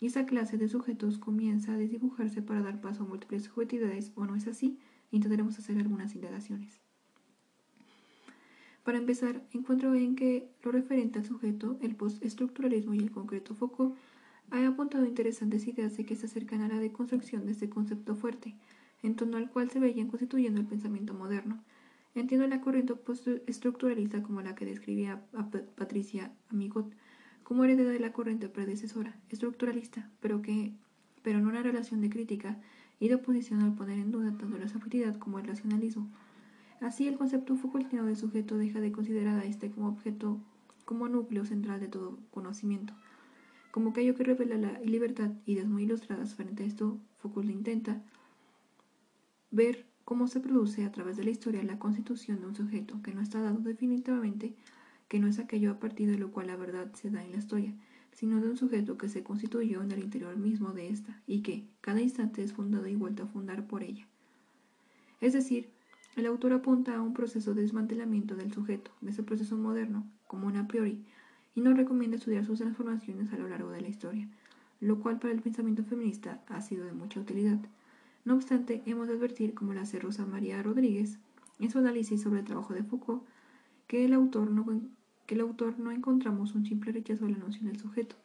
Y esa clase de sujetos comienza a desdibujarse para dar paso a múltiples subjetividades, ¿o no es así? Intentaremos hacer algunas indagaciones. Para empezar, encuentro en que lo referente al sujeto, el postestructuralismo y el concreto Foucault ha apuntado interesantes ideas de que se acercan a la deconstrucción de este concepto fuerte, en torno al cual se veían constituyendo el pensamiento moderno. Entiendo la corriente postestructuralista como la que describía Patricia Amigot como heredera de la corriente predecesora, estructuralista, pero que pero en una relación de crítica y de oposición al poner en duda tanto la subjetividad como el racionalismo. Así, el concepto Foucaultiano de sujeto deja de considerar a este como objeto, como núcleo central de todo conocimiento, como aquello que revela la libertad, ideas muy ilustradas frente a esto, Foucault intenta ver cómo se produce a través de la historia la constitución de un sujeto que no está dado definitivamente, que no es aquello a partir de lo cual la verdad se da en la historia. sino de un sujeto que se constituyó en el interior mismo de ésta y que, cada instante, es fundado y vuelto a fundar por ella. Es decir, el autor apunta a un proceso de desmantelamiento del sujeto, de ese proceso moderno, como un a priori, y nos recomienda estudiar sus transformaciones a lo largo de la historia, lo cual para el pensamiento feminista ha sido de mucha utilidad. No obstante, hemos de advertir, como lo hace Rosa María Rodríguez, en su análisis sobre el trabajo de Foucault, que el autor no, que el autor no encontramos un simple rechazo a la noción del sujeto,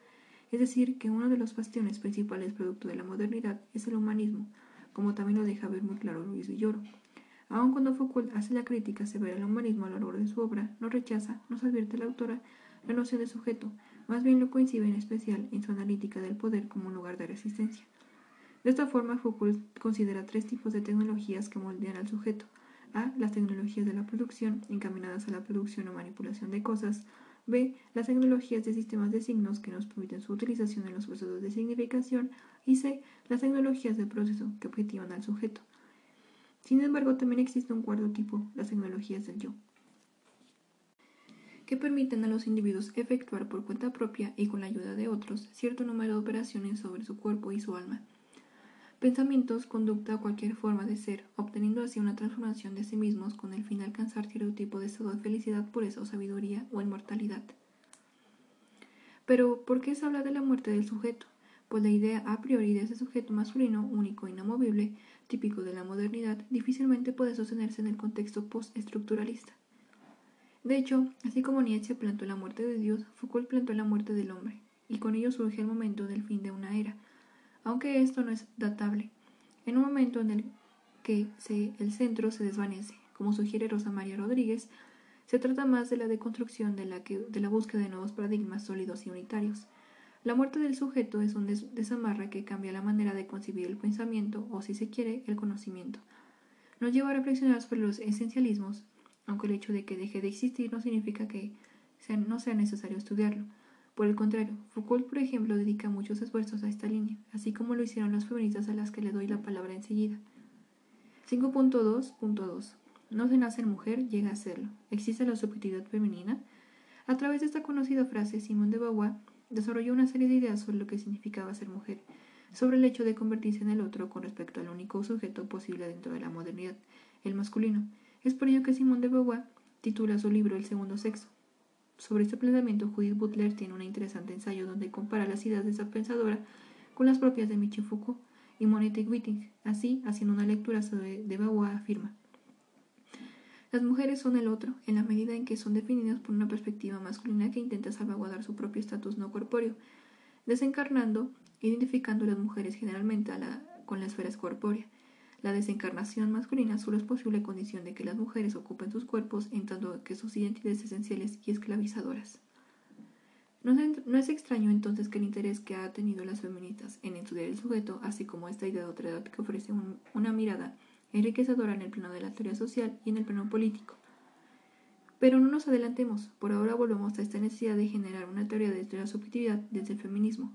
es decir, que uno de los bastiones principales producto de la modernidad es el humanismo, como también lo deja ver muy claro Luis Villoro. Aun cuando Foucault hace la crítica severa al humanismo a lo largo de su obra, no rechaza, nos advierte la autora, la noción de sujeto, más bien lo coincide en especial en su analítica del poder como un lugar de resistencia. De esta forma, Foucault considera tres tipos de tecnologías que moldean al sujeto. A. Las tecnologías de la producción, encaminadas a la producción o manipulación de cosas. B. Las tecnologías de sistemas de signos que nos permiten su utilización en los procesos de significación. Y C. Las tecnologías del proceso que objetivan al sujeto. Sin embargo, también existe un cuarto tipo, las tecnologías del yo, que permiten a los individuos efectuar por cuenta propia y con la ayuda de otros cierto número de operaciones sobre su cuerpo y su alma. Pensamientos, conducta o cualquier forma de ser, obteniendo así una transformación de sí mismos con el fin de alcanzar cierto tipo de estado de felicidad, pureza o sabiduría o inmortalidad. Pero, ¿por qué se habla de la muerte del sujeto? Pues la idea a priori de ese sujeto masculino, único e inamovible, típico de la modernidad, difícilmente puede sostenerse en el contexto postestructuralista. De hecho, así como Nietzsche plantó la muerte de Dios, Foucault plantó la muerte del hombre, y con ello surge el momento del fin de una era, aunque esto no es datable, en un momento en el que el centro se desvanece, como sugiere Rosa María Rodríguez, se trata más de la deconstrucción de la, de la búsqueda de nuevos paradigmas sólidos y unitarios, la muerte del sujeto es un desamarre que cambia la manera de concebir el pensamiento o, si se quiere, el conocimiento. Nos lleva a reflexionar sobre los esencialismos, aunque el hecho de que deje de existir no significa que no sea necesario estudiarlo. Por el contrario, Foucault, por ejemplo, dedica muchos esfuerzos a esta línea, así como lo hicieron las feministas a las que le doy la palabra enseguida. 5.2.2 No se nace en mujer, llega a serlo. ¿Existe la subjetividad femenina? A través de esta conocida frase, Simone de Beauvoir desarrolló una serie de ideas sobre lo que significaba ser mujer, sobre el hecho de convertirse en el otro con respecto al único sujeto posible dentro de la modernidad, el masculino. Es por ello que Simone de Beauvoir titula su libro El segundo sexo. Sobre este pensamiento, Judith Butler tiene un interesante ensayo donde compara las ideas de esa pensadora con las propias de Michel Foucault y Monette Witting. Así, haciendo una lectura sobre de Beauvoir, afirma las mujeres son el otro, en la medida en que son definidas por una perspectiva masculina que intenta salvaguardar su propio estatus no corpóreo, desencarnando, identificando a las mujeres generalmente con la esfera corpórea. La desencarnación masculina solo es posible a condición de que las mujeres ocupen sus cuerpos en tanto que sus identidades esenciales y esclavizadoras. No, es extraño entonces que el interés que ha tenido las feministas en estudiar el sujeto, así como esta idea de otra edad que ofrece una mirada enriquecedora en el plano de la teoría social y en el plano político. Pero no nos adelantemos, por ahora volvemos a esta necesidad de generar una teoría de la subjetividad desde el feminismo.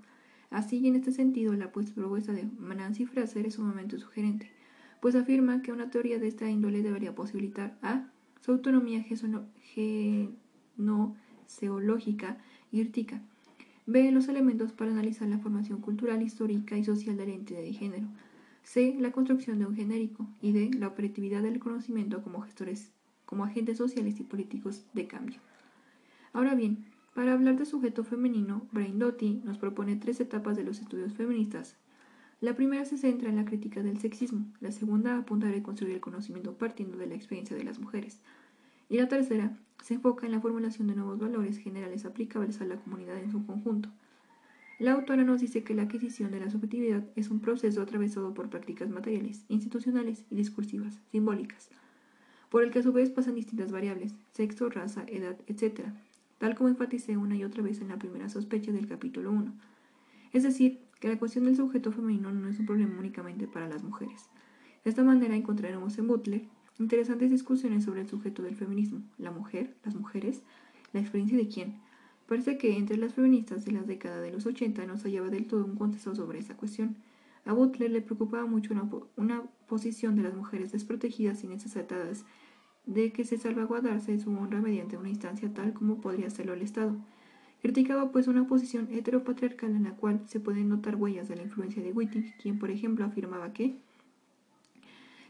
Así y en este sentido, la propuesta de Nancy Fraser es sumamente sugerente, pues afirma que una teoría de esta índole debería posibilitar a su autonomía genoseológica y értica. B. Los elementos para analizar la formación cultural, histórica y social de la identidad de género. C. La construcción de un genérico. Y D. La operatividad del conocimiento como gestores, como agentes sociales y políticos de cambio. Ahora bien, para hablar de sujeto femenino, Braindotti nos propone tres etapas de los estudios feministas. La primera se centra en la crítica del sexismo, la segunda apunta a reconstruir el conocimiento partiendo de la experiencia de las mujeres, y la tercera se enfoca en la formulación de nuevos valores generales aplicables a la comunidad en su conjunto. La autora nos dice que la adquisición de la subjetividad es un proceso atravesado por prácticas materiales, institucionales y discursivas, simbólicas, por el que a su vez pasan distintas variables, sexo, raza, edad, etc., tal como enfaticé una y otra vez en la primera sospecha del capítulo 1. Es decir, que la cuestión del sujeto femenino no es un problema únicamente para las mujeres. De esta manera encontraremos en Butler interesantes discusiones sobre el sujeto del feminismo, la mujer, las mujeres, la experiencia de quién, Parece que entre las feministas de la década de los 80 no se hallaba del todo un contexto sobre esa cuestión. A Butler le preocupaba mucho una, posición de las mujeres desprotegidas y necesitadas de que se salvaguardase su honra mediante una instancia tal como podría hacerlo el Estado, Criticaba pues una posición heteropatriarcal en la cual se pueden notar huellas de la influencia de Whitting, quien por ejemplo afirmaba que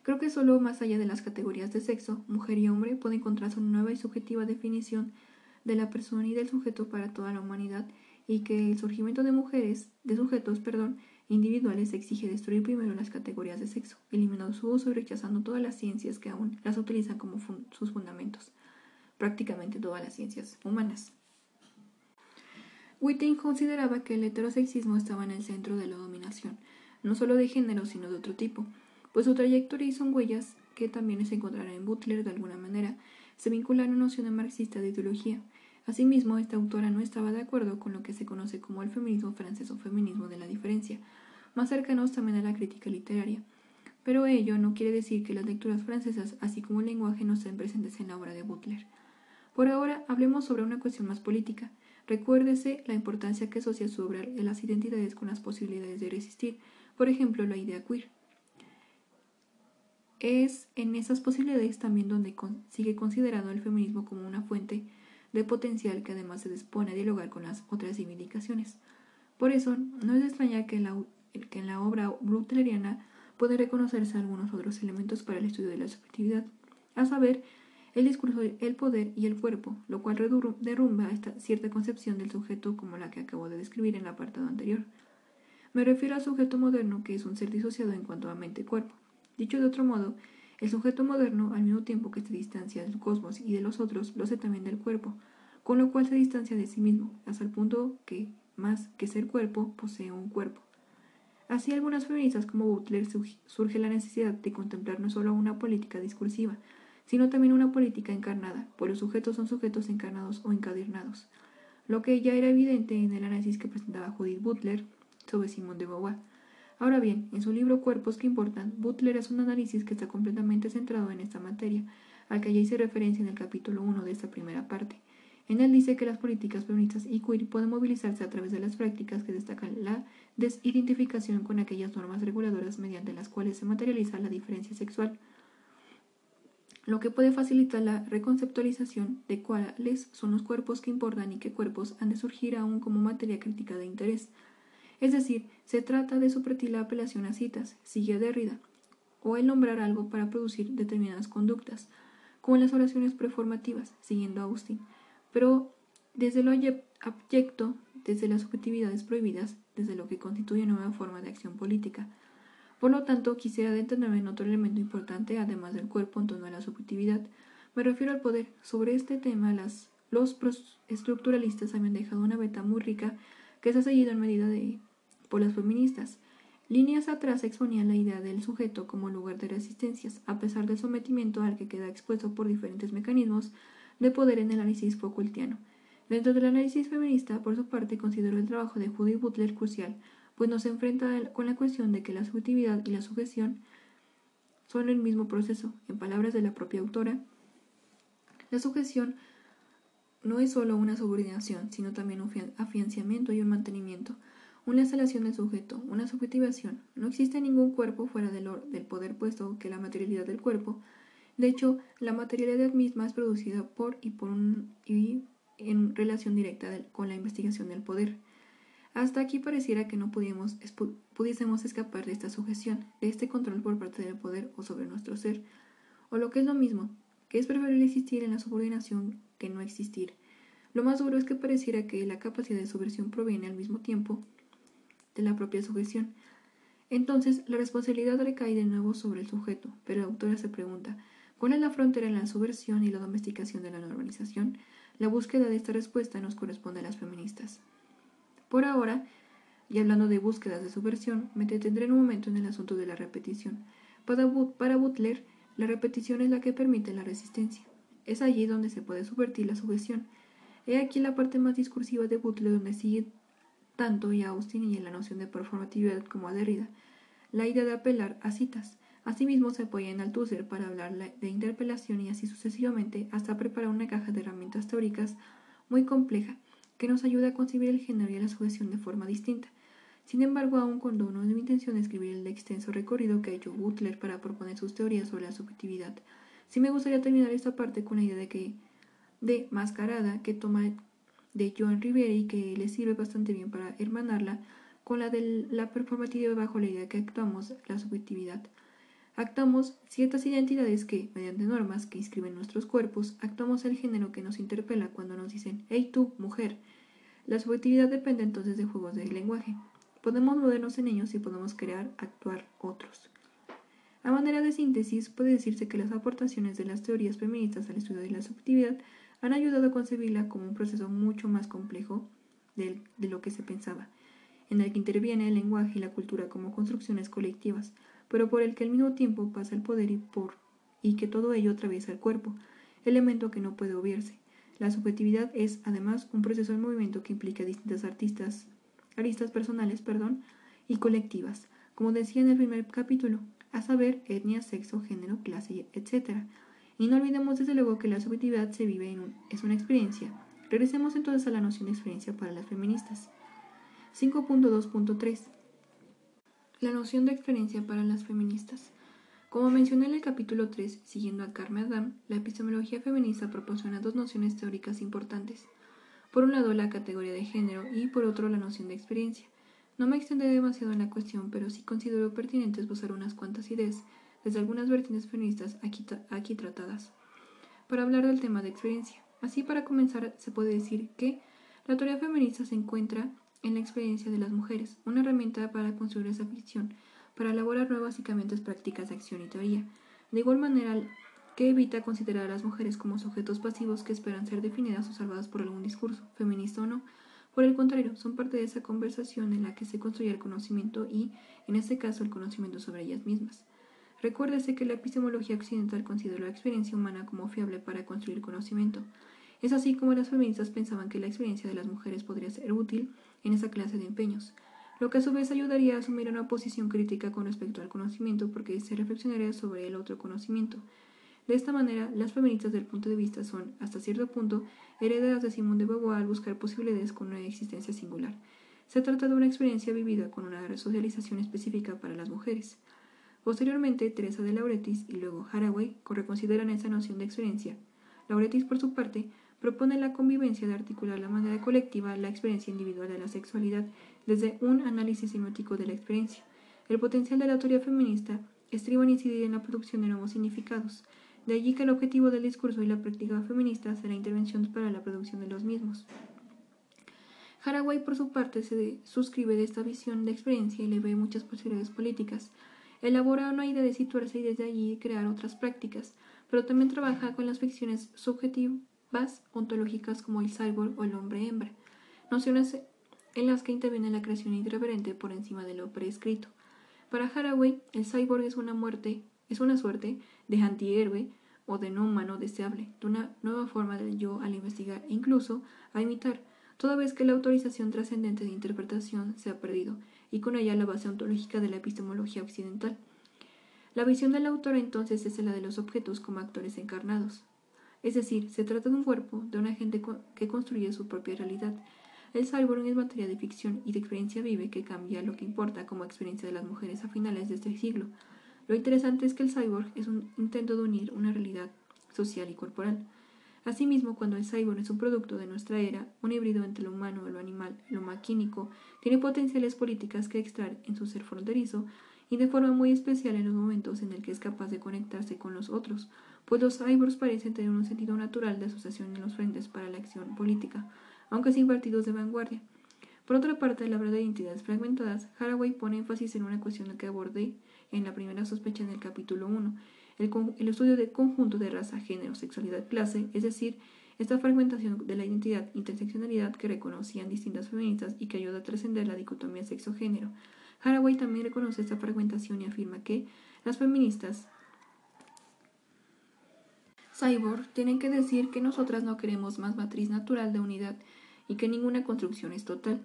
Creo que solo más allá de las categorías de sexo, mujer y hombre, puede encontrarse una nueva y subjetiva definición de la persona y del sujeto para toda la humanidad y que el surgimiento de mujeres, de sujetos, perdón, individuales exige destruir primero las categorías de sexo, eliminando su uso y rechazando todas las ciencias que aún las utilizan como sus fundamentos, prácticamente todas las ciencias humanas. Whitting consideraba que el heterosexismo estaba en el centro de la dominación, no solo de género, sino de otro tipo, pues su trayectoria y son huellas que también se encontrarán en Butler de alguna manera, se vinculan a una noción marxista de ideología, Asimismo, esta autora no estaba de acuerdo con lo que se conoce como el feminismo francés o feminismo de la diferencia, más cercanos también a la crítica literaria. Pero ello no quiere decir que las lecturas francesas, así como el lenguaje, no estén presentes en la obra de Butler. Por ahora, hablemos sobre una cuestión más política. Recuérdese la importancia que asocia su obra de las identidades con las posibilidades de resistir, por ejemplo, la idea queer. Es en esas posibilidades también donde sigue considerado el feminismo como una fuente de potencial que además se dispone a dialogar con las otras civilizaciones. Por eso, no es de extrañar que en la, que en la obra butleriana pueden reconocerse algunos otros elementos para el estudio de la subjetividad, a saber, el discurso, el poder y el cuerpo, lo cual derrumba esta cierta concepción del sujeto como la que acabo de describir en el apartado anterior. Me refiero al sujeto moderno, que es un ser disociado en cuanto a mente y cuerpo. Dicho de otro modo, el sujeto moderno, al mismo tiempo que se distancia del cosmos y de los otros, lo hace también del cuerpo, con lo cual se distancia de sí mismo, hasta el punto que, más que ser cuerpo, posee un cuerpo. Así, algunas feministas como Butler surge la necesidad de contemplar no solo una política discursiva, sino también una política encarnada, pues los sujetos son sujetos encarnados o encadernados, lo que ya era evidente en el análisis que presentaba Judith Butler sobre Simone de Beauvoir. Ahora bien, en su libro Cuerpos que importan, Butler hace un análisis que está completamente centrado en esta materia, al que ya hice referencia en el capítulo 1 de esta primera parte. En él dice que las políticas feministas y queer pueden movilizarse a través de las prácticas que destacan la desidentificación con aquellas normas reguladoras mediante las cuales se materializa la diferencia sexual, lo que puede facilitar la reconceptualización de cuáles son los cuerpos que importan y qué cuerpos han de surgir aún como materia crítica de interés. Es decir, se trata de supretir la apelación a citas, sigue Derrida, o el nombrar algo para producir determinadas conductas, como las oraciones preformativas, siguiendo Austin, pero desde lo abyecto, desde las subjetividades prohibidas, desde lo que constituye nueva forma de acción política. Por lo tanto, quisiera detenerme en otro elemento importante, además del cuerpo en torno a la subjetividad. Me refiero al poder. Sobre este tema, las, los estructuralistas habían dejado una beta muy rica que se ha seguido en medida de por las feministas. Líneas atrás exponían la idea del sujeto como lugar de resistencias, a pesar del sometimiento al que queda expuesto por diferentes mecanismos de poder en el análisis Foucaultiano. Dentro del análisis feminista, por su parte, consideró el trabajo de Judy Butler crucial, pues nos enfrenta con la cuestión de que la subjetividad y la sujeción son el mismo proceso. En palabras de la propia autora, la sujeción no es solo una subordinación, sino también un afianciamiento y un mantenimiento una instalación del sujeto, una subjetivación. No existe ningún cuerpo fuera del, poder puesto que la materialidad del cuerpo. De hecho, la materialidad misma es producida por y, por un, y en relación directa con la investigación del poder. Hasta aquí pareciera que no pudiésemos, escapar de esta sujeción, de este control por parte del poder o sobre nuestro ser, o lo que es lo mismo, que es preferible existir en la subordinación que no existir. Lo más duro es que pareciera que la capacidad de subversión proviene al mismo tiempo de la propia sujeción. Entonces, la responsabilidad recae de nuevo sobre el sujeto, pero la autora se pregunta, ¿cuál es la frontera en la subversión y la domesticación de la normalización? La búsqueda de esta respuesta nos corresponde a las feministas. Por ahora, y hablando de búsquedas de subversión, me detendré en un momento en el asunto de la repetición. Para, Butler, la repetición es la que permite la resistencia. Es allí donde se puede subvertir la sujeción. He aquí la parte más discursiva de Butler donde sigue tanto a Austin y en la noción de performatividad como a Derrida, la idea de apelar a citas. Asimismo, se apoya en Althusser para hablar de interpelación y así sucesivamente hasta preparar una caja de herramientas teóricas muy compleja que nos ayuda a concebir el género y la sujeción de forma distinta. Sin embargo, aun cuando no es mi intención escribir el extenso recorrido que ha hecho Butler para proponer sus teorías sobre la subjetividad, sí me gustaría terminar esta parte con la idea de que de mascarada que toma de Joan Riveri que le sirve bastante bien para hermanarla con la de la performativa bajo la idea que actuamos la subjetividad. Actuamos ciertas identidades que, mediante normas que inscriben nuestros cuerpos, actuamos el género que nos interpela cuando nos dicen Hey tú, mujer. La subjetividad depende entonces de juegos de lenguaje. Podemos movernos en ellos y podemos crear, actuar otros. A manera de síntesis, puede decirse que las aportaciones de las teorías feministas al estudio de la subjetividad han ayudado a concebirla como un proceso mucho más complejo de lo que se pensaba, en el que interviene el lenguaje y la cultura como construcciones colectivas, pero por el que al mismo tiempo pasa el poder y por y que todo ello atraviesa el cuerpo, elemento que no puede obviarse. La subjetividad es, además, un proceso de movimiento que implica distintas artistas, aristas personales perdón, y colectivas, como decía en el primer capítulo, a saber, etnia, sexo, género, clase, etc. Y no olvidemos desde luego que la subjetividad se vive es una experiencia. Regresemos entonces a la noción de experiencia para las feministas. 5.2.3 la noción de experiencia para las feministas. Como mencioné en el capítulo 3, siguiendo a Carmen Adam, la epistemología feminista proporciona dos nociones teóricas importantes. Por un lado, la categoría de género y por otro, la noción de experiencia. No me extenderé demasiado en la cuestión, pero sí considero pertinente esbozar unas cuantas ideas desde algunas vertientes feministas aquí, aquí tratadas, para hablar del tema de experiencia. Así, para comenzar, se puede decir que la teoría feminista se encuentra en la experiencia de las mujeres, una herramienta para construir esa ficción, para elaborar nuevas y cambiantes prácticas de acción y teoría. De igual manera, que evita considerar a las mujeres como sujetos pasivos que esperan ser definidas o salvadas por algún discurso, feminista o no. Por el contrario, son parte de esa conversación en la que se construye el conocimiento y, en este caso, el conocimiento sobre ellas mismas. Recuérdese que la epistemología occidental considera la experiencia humana como fiable para construir conocimiento. Es así como las feministas pensaban que la experiencia de las mujeres podría ser útil en esa clase de empeños, lo que a su vez ayudaría a asumir una posición crítica con respecto al conocimiento porque se reflexionaría sobre el otro conocimiento. De esta manera, las feministas del punto de vista son, hasta cierto punto, herederas de Simón de Beauvoir al buscar posibilidades con una existencia singular. Se trata de una experiencia vivida con una resocialización específica para las mujeres. Posteriormente, Teresa de Lauretis y luego Haraway reconsideran esa noción de experiencia. Lauretis, por su parte, propone la convivencia de articular la manera colectiva la experiencia individual de la sexualidad desde un análisis semiótico de la experiencia. El potencial de la teoría feminista estriba en incidir en la producción de nuevos significados. De allí que el objetivo del discurso y la práctica feminista será intervención para la producción de los mismos. Haraway, por su parte, se suscribe de esta visión de experiencia y le ve muchas posibilidades políticas. Elabora una idea de situarse y desde allí crear otras prácticas, pero también trabaja con las ficciones subjetivas ontológicas como el cyborg o el hombre-hembra, nociones en las que interviene la creación irreverente por encima de lo prescrito. Para Haraway, el cyborg es una muerte, es una suerte de antihéroe o de no humano deseable, de una nueva forma del yo al investigar e incluso a imitar, toda vez que la autorización trascendente de interpretación se ha perdido, y con ella la base ontológica de la epistemología occidental. La visión del autor entonces es la de los objetos como actores encarnados, es decir, se trata de un cuerpo, de una gente que construye su propia realidad. El cyborg es materia de ficción y de experiencia vive que cambia lo que importa como experiencia de las mujeres a finales de este siglo. Lo interesante es que el cyborg es un intento de unir una realidad social y corporal. Asimismo, cuando el cyborg es un producto de nuestra era, un híbrido entre lo humano, lo animal, lo maquínico, tiene potenciales políticas que extraer en su ser fronterizo y de forma muy especial en los momentos en el que es capaz de conectarse con los otros, pues los cyborgs parecen tener un sentido natural de asociación en los frentes para la acción política, aunque sin partidos de vanguardia. Por otra parte, al hablar de identidades fragmentadas, Haraway pone énfasis en una cuestión que abordé en la primera sospecha en el capítulo 1, el, el estudio del conjunto de raza, género, sexualidad, clase, es decir, esta fragmentación de la identidad, interseccionalidad que reconocían distintas feministas y que ayuda a trascender la dicotomía sexo-género. Haraway también reconoce esta fragmentación y afirma que las feministas cyborg tienen que decir que nosotras no queremos más matriz natural de unidad y que ninguna construcción es total.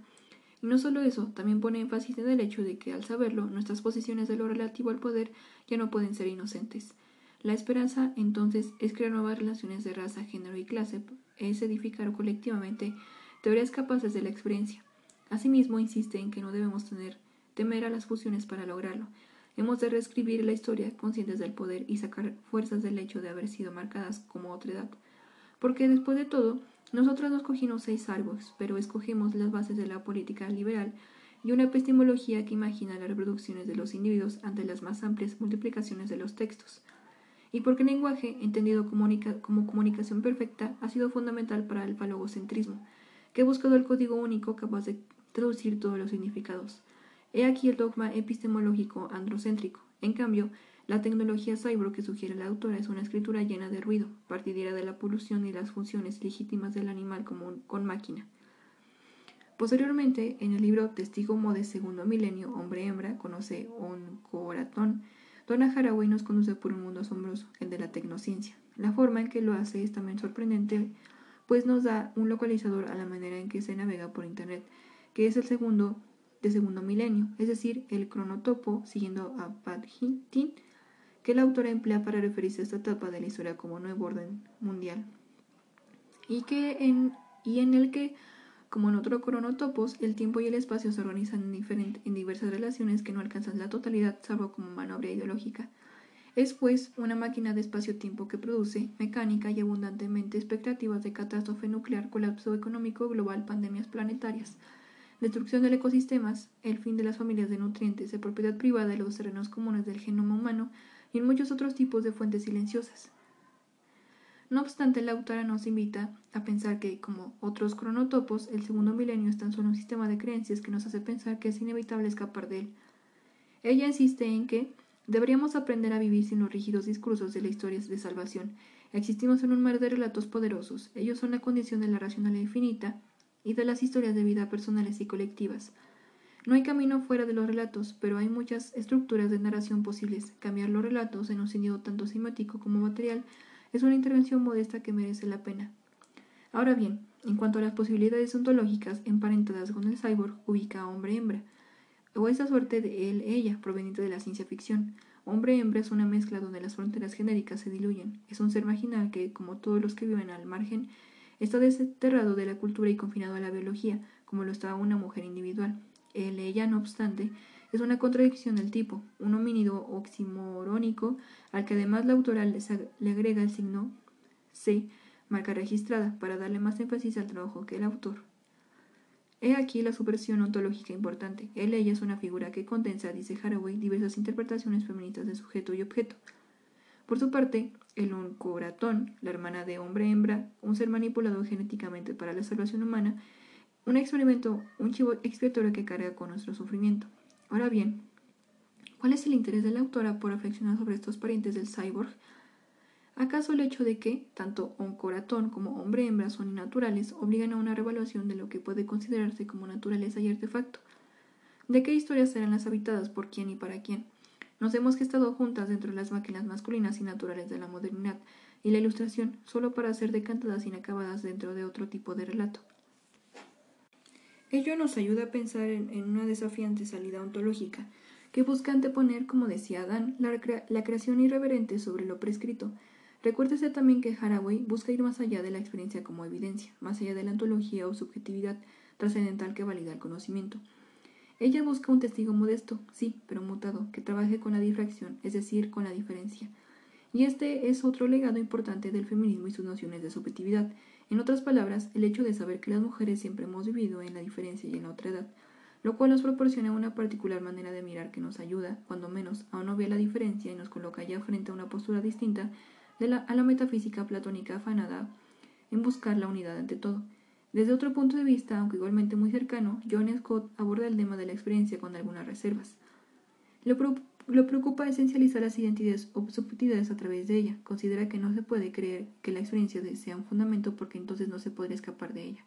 Y no solo eso, también pone énfasis en el hecho de que al saberlo, nuestras posiciones de lo relativo al poder ya no pueden ser inocentes. La esperanza, entonces, es crear nuevas relaciones de raza, género y clase, es edificar colectivamente teorías capaces de la experiencia. Asimismo, insiste en que no debemos tener temer a las fusiones para lograrlo, Hemos de reescribir la historia conscientes del poder y sacar fuerzas del hecho de haber sido marcadas como otra edad. Porque después de todo, Nosotros no escogimos seis árboles, pero escogimos las bases de la política liberal y una epistemología que imagina las reproducciones de los individuos ante las más amplias multiplicaciones de los textos. Y porque el lenguaje, entendido como comunicación perfecta, ha sido fundamental para el falogocentrismo, que ha buscado el código único capaz de traducir todos los significados. He aquí el dogma epistemológico androcéntrico. En cambio, la tecnología cyber que sugiere la autora es una escritura llena de ruido, partidaria de la polución y las funciones legítimas del animal como con máquina. Posteriormente, en el libro Testigo Mode Segundo Milenio, Hombre-Hembra, conoce un coratón. Donna Haraway nos conduce por un mundo asombroso, el de la tecnociencia. La forma en que lo hace es también sorprendente, pues nos da un localizador a la manera en que se navega por Internet, que es el segundo de segundo milenio, es decir, el cronotopo, siguiendo a Hintin, que la autora emplea para referirse a esta etapa de la historia como nuevo orden mundial, y, que en, y en el que como en otros cronotopos, el tiempo y el espacio se organizan en, en diversas relaciones que no alcanzan la totalidad, salvo como maniobra ideológica. Es, pues, una máquina de espacio-tiempo que produce, mecánica y abundantemente expectativas de catástrofe nuclear, colapso económico global, pandemias planetarias, destrucción de ecosistemas, el fin de las familias de nutrientes, de propiedad privada de los terrenos comunes del genoma humano y en muchos otros tipos de fuentes silenciosas. No obstante, la autora nos invita a pensar que, como otros cronotopos, el segundo milenio es tan solo un sistema de creencias que nos hace pensar que es inevitable escapar de él. Ella insiste en que deberíamos aprender a vivir sin los rígidos discursos de la historia de salvación. Existimos en un mar de relatos poderosos. Ellos son la condición de la racionalidad infinita y de las historias de vida personales y colectivas. No hay camino fuera de los relatos, pero hay muchas estructuras de narración posibles. Cambiar los relatos en un sentido tanto semántico como material es una intervención modesta que merece la pena. Ahora bien, en cuanto a las posibilidades ontológicas emparentadas con el cyborg, ubica a hombre-hembra, o esa suerte de él-ella, proveniente de la ciencia ficción. Hombre-hembra es una mezcla donde las fronteras genéricas se diluyen. Es un ser marginal que, como todos los que viven al margen, está desterrado de la cultura y confinado a la biología, como lo estaba una mujer individual. Él-ella, no obstante, es una contradicción del tipo, un homínido oximorónico al que además la autora le agrega el signo C, marca registrada, para darle más énfasis al trabajo que el autor. He aquí la supresión ontológica importante. Él ella es una figura que condensa, dice Haraway, diversas interpretaciones feministas de sujeto y objeto. Por su parte, el oncoratón, la hermana de hombre-hembra, un ser manipulado genéticamente para la salvación humana, un experimento, un chivo expiatorio que carga con nuestro sufrimiento. Ahora bien, ¿cuál es el interés de la autora por reflexionar sobre estos parientes del cyborg? ¿Acaso el hecho de que tanto oncoratón como hombre-hembra son innaturales obligan a una revaluación de lo que puede considerarse como naturaleza y artefacto? ¿De qué historias serán las habitadas por quién y para quién? Nos hemos estado juntas dentro de las máquinas masculinas y naturales de la modernidad y la ilustración solo para ser decantadas inacabadas dentro de otro tipo de relato. Ello nos ayuda a pensar en, una desafiante salida ontológica, que busca anteponer, como decía Adán, la, creación irreverente sobre lo prescrito. Recuérdese también que Haraway busca ir más allá de la experiencia como evidencia, más allá de la ontología o subjetividad trascendental que valida el conocimiento. Ella busca un testigo modesto, sí, pero mutado, que trabaje con la difracción, es decir, con la diferencia. Y este es otro legado importante del feminismo y sus nociones de subjetividad, en otras palabras, el hecho de saber que las mujeres siempre hemos vivido en la diferencia y en la otra edad, lo cual nos proporciona una particular manera de mirar que nos ayuda, cuando menos, a no ver la diferencia y nos coloca ya frente a una postura distinta a la metafísica platónica afanada en buscar la unidad ante todo. Desde otro punto de vista, aunque igualmente muy cercano, John Scott aborda el tema de la experiencia con algunas reservas. Lo, preocupa esencializar las identidades o subjetividades a través de ella. Considera que no se puede creer que la experiencia sea un fundamento porque entonces no se podría escapar de ella.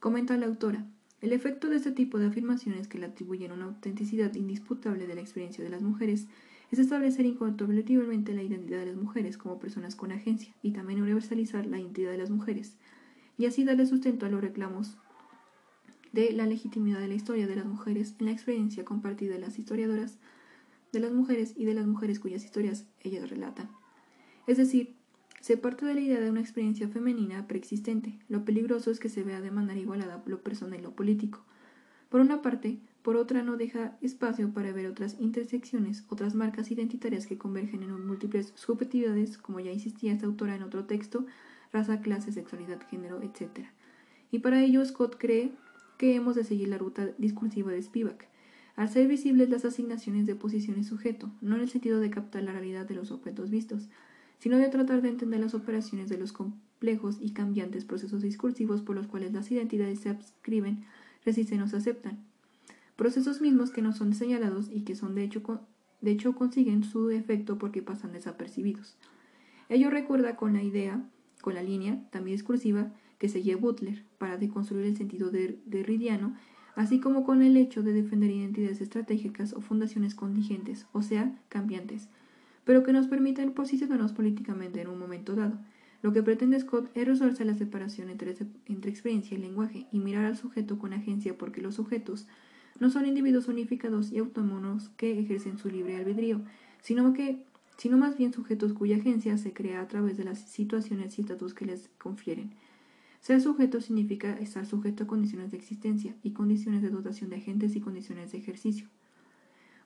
Comenta la autora. El efecto de este tipo de afirmaciones que le atribuyen una autenticidad indisputable de la experiencia de las mujeres es establecer incontrovertiblemente la identidad de las mujeres como personas con agencia y también universalizar la identidad de las mujeres y así darle sustento a los reclamos de la legitimidad de la historia de las mujeres en la experiencia compartida de las historiadoras de las mujeres y de las mujeres cuyas historias ellas relatan. Es decir, se parte de la idea de una experiencia femenina preexistente. Lo peligroso es que se vea de manera igualada lo personal y lo político. Por una parte, por otra no deja espacio para ver otras intersecciones, otras marcas identitarias que convergen en múltiples subjetividades, como ya insistía esta autora en otro texto, raza, clase, sexualidad, género, etc. Y para ello Scott cree que hemos de seguir la ruta discursiva de Spivak, al ser visibles las asignaciones de posición y sujeto, no en el sentido de captar la realidad de los objetos vistos, sino de tratar de entender las operaciones de los complejos y cambiantes procesos discursivos por los cuales las identidades se adscriben, resisten o se aceptan. Procesos mismos que no son señalados y que son de hecho, de hecho consiguen su efecto porque pasan desapercibidos. Ello recuerda con la idea, con la línea, también discursiva, que seguía Butler para deconstruir el sentido derridiano así como con el hecho de defender identidades estratégicas o fundaciones contingentes, o sea, cambiantes, pero que nos permitan posicionarnos políticamente en un momento dado. Lo que pretende Scott es resolver la separación entre, entre experiencia y lenguaje y mirar al sujeto con agencia porque los sujetos no son individuos unificados y autónomos que ejercen su libre albedrío, sino que sino más bien sujetos cuya agencia se crea a través de las situaciones y estatus que les confieren. Ser sujeto significa estar sujeto a condiciones de existencia y condiciones de dotación de agentes y condiciones de ejercicio.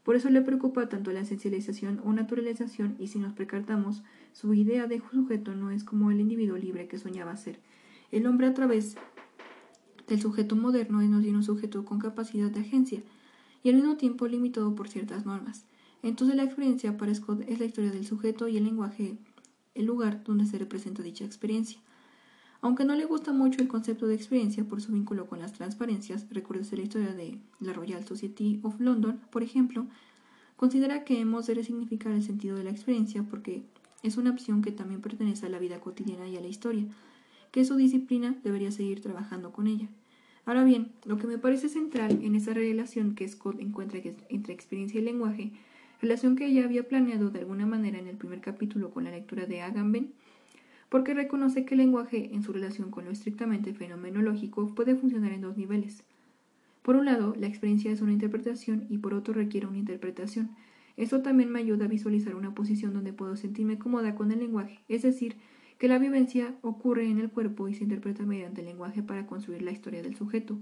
Por eso le preocupa tanto la esencialización o naturalización y si nos percatamos, su idea de sujeto no es como el individuo libre que soñaba ser. El hombre a través del sujeto moderno es un sujeto con capacidad de agencia y al mismo tiempo limitado por ciertas normas. Entonces la experiencia para Scott es la historia del sujeto y el lenguaje, el lugar donde se representa dicha experiencia. Aunque no le gusta mucho el concepto de experiencia por su vínculo con las transparencias, recuérdese la historia de la Royal Society of London, por ejemplo, considera que hemos de resignificar el sentido de la experiencia porque es una opción que también pertenece a la vida cotidiana y a la historia, que su disciplina debería seguir trabajando con ella. Ahora bien, lo que me parece central en esa relación que Scott encuentra entre experiencia y lenguaje, relación que ella había planeado de alguna manera en el primer capítulo con la lectura de Agamben, porque reconoce que el lenguaje, en su relación con lo estrictamente fenomenológico, puede funcionar en dos niveles. Por un lado, la experiencia es una interpretación y por otro requiere una interpretación. Esto también me ayuda a visualizar una posición donde puedo sentirme cómoda con el lenguaje, es decir, que la vivencia ocurre en el cuerpo y se interpreta mediante el lenguaje para construir la historia del sujeto.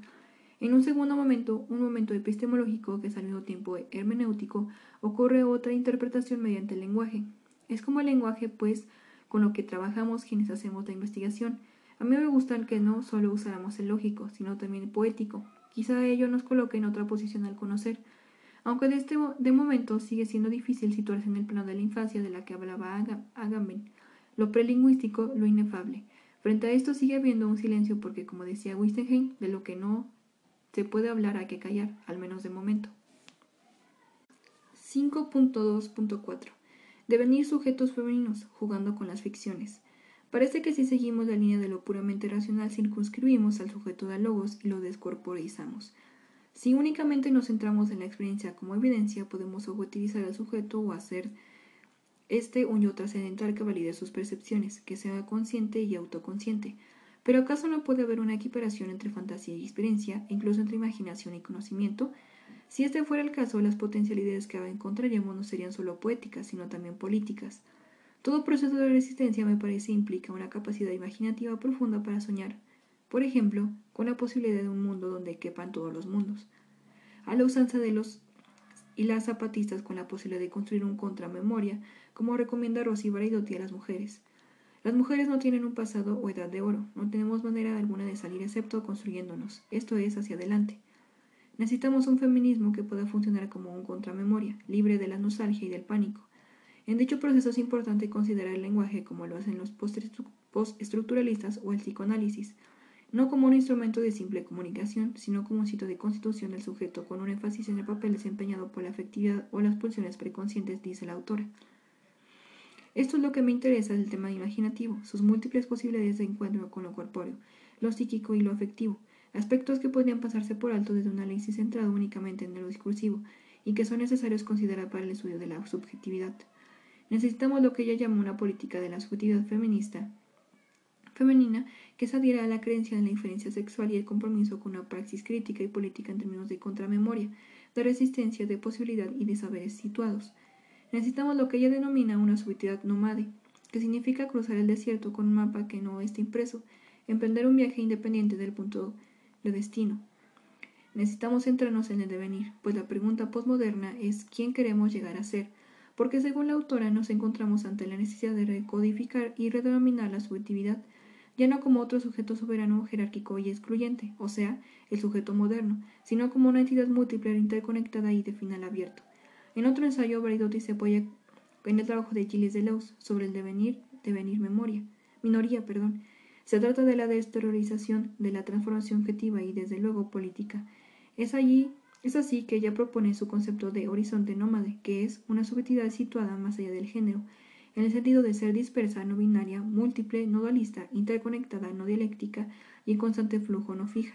En un segundo momento, un momento epistemológico que es al mismo tiempo hermenéutico, ocurre otra interpretación mediante el lenguaje. Es como el lenguaje, pues, con lo que trabajamos quienes hacemos la investigación. A mí me gusta que no solo usáramos el lógico, sino también el poético. Quizá ello nos coloque en otra posición al conocer. Aunque de, este, de momento sigue siendo difícil situarse en el plano de la infancia de la que hablaba Agamben, lo prelingüístico, lo inefable. Frente a esto sigue habiendo un silencio porque, como decía Wittgenstein, de lo que no se puede hablar hay que callar, al menos de momento. 5.2.4 devenir sujetos femeninos, jugando con las ficciones. Parece que si seguimos la línea de lo puramente racional circunscribimos al sujeto de logos y lo descorporizamos. Si únicamente nos centramos en la experiencia como evidencia, podemos objetivizar al sujeto o hacer este un yo trascendental que valide sus percepciones, que sea consciente y autoconsciente. Pero ¿acaso no puede haber una equiparación entre fantasía y experiencia, incluso entre imaginación y conocimiento? Si este fuera el caso, las potencialidades que encontraríamos no serían solo poéticas, sino también políticas. Todo proceso de resistencia me parece implica una capacidad imaginativa profunda para soñar, por ejemplo, con la posibilidad de un mundo donde quepan todos los mundos. A la usanza de los y las zapatistas con la posibilidad de construir un contramemoria, como recomienda Rosy Baraidotti a las mujeres. Las mujeres no tienen un pasado o edad de oro, no tenemos manera alguna de salir excepto construyéndonos, esto es hacia adelante. Necesitamos un feminismo que pueda funcionar como un contramemoria, libre de la nostalgia y del pánico. En dicho proceso es importante considerar el lenguaje como lo hacen los postestructuralistas o el psicoanálisis, no como un instrumento de simple comunicación, sino como un sitio de constitución del sujeto con un énfasis en el papel desempeñado por la afectividad o las pulsiones preconscientes, dice la autora. Esto es lo que me interesa del tema imaginativo, sus múltiples posibilidades de encuentro con lo corpóreo, lo psíquico y lo afectivo, aspectos que podrían pasarse por alto desde un análisis centrado únicamente en lo discursivo y que son necesarios considerar para el estudio de la subjetividad. Necesitamos lo que ella llama una política de la subjetividad feminista, femenina que se adhiera a la creencia en la diferencia sexual y el compromiso con una praxis crítica y política en términos de contramemoria, de resistencia, de posibilidad y de saberes situados. Necesitamos lo que ella denomina una subjetividad nómade, que significa cruzar el desierto con un mapa que no esté impreso, emprender un viaje independiente del punto de destino. Necesitamos centrarnos en el devenir, pues la pregunta postmoderna es quién queremos llegar a ser, porque según la autora nos encontramos ante la necesidad de recodificar y redenominar la subjetividad, ya no como otro sujeto soberano, jerárquico y excluyente, o sea, el sujeto moderno, sino como una entidad múltiple, interconectada y de final abierto. En otro ensayo, Baridotti se apoya en el trabajo de Gilles Deleuze sobre el devenir, devenir memoria, minoría, perdón. Se trata de la desterrorización de la transformación objetiva y, desde luego, política. Es allí es así que ella propone su concepto de horizonte nómade, que es una subjetividad situada más allá del género, en el sentido de ser dispersa, no binaria, múltiple, no dualista, interconectada, no dialéctica y en constante flujo no fija.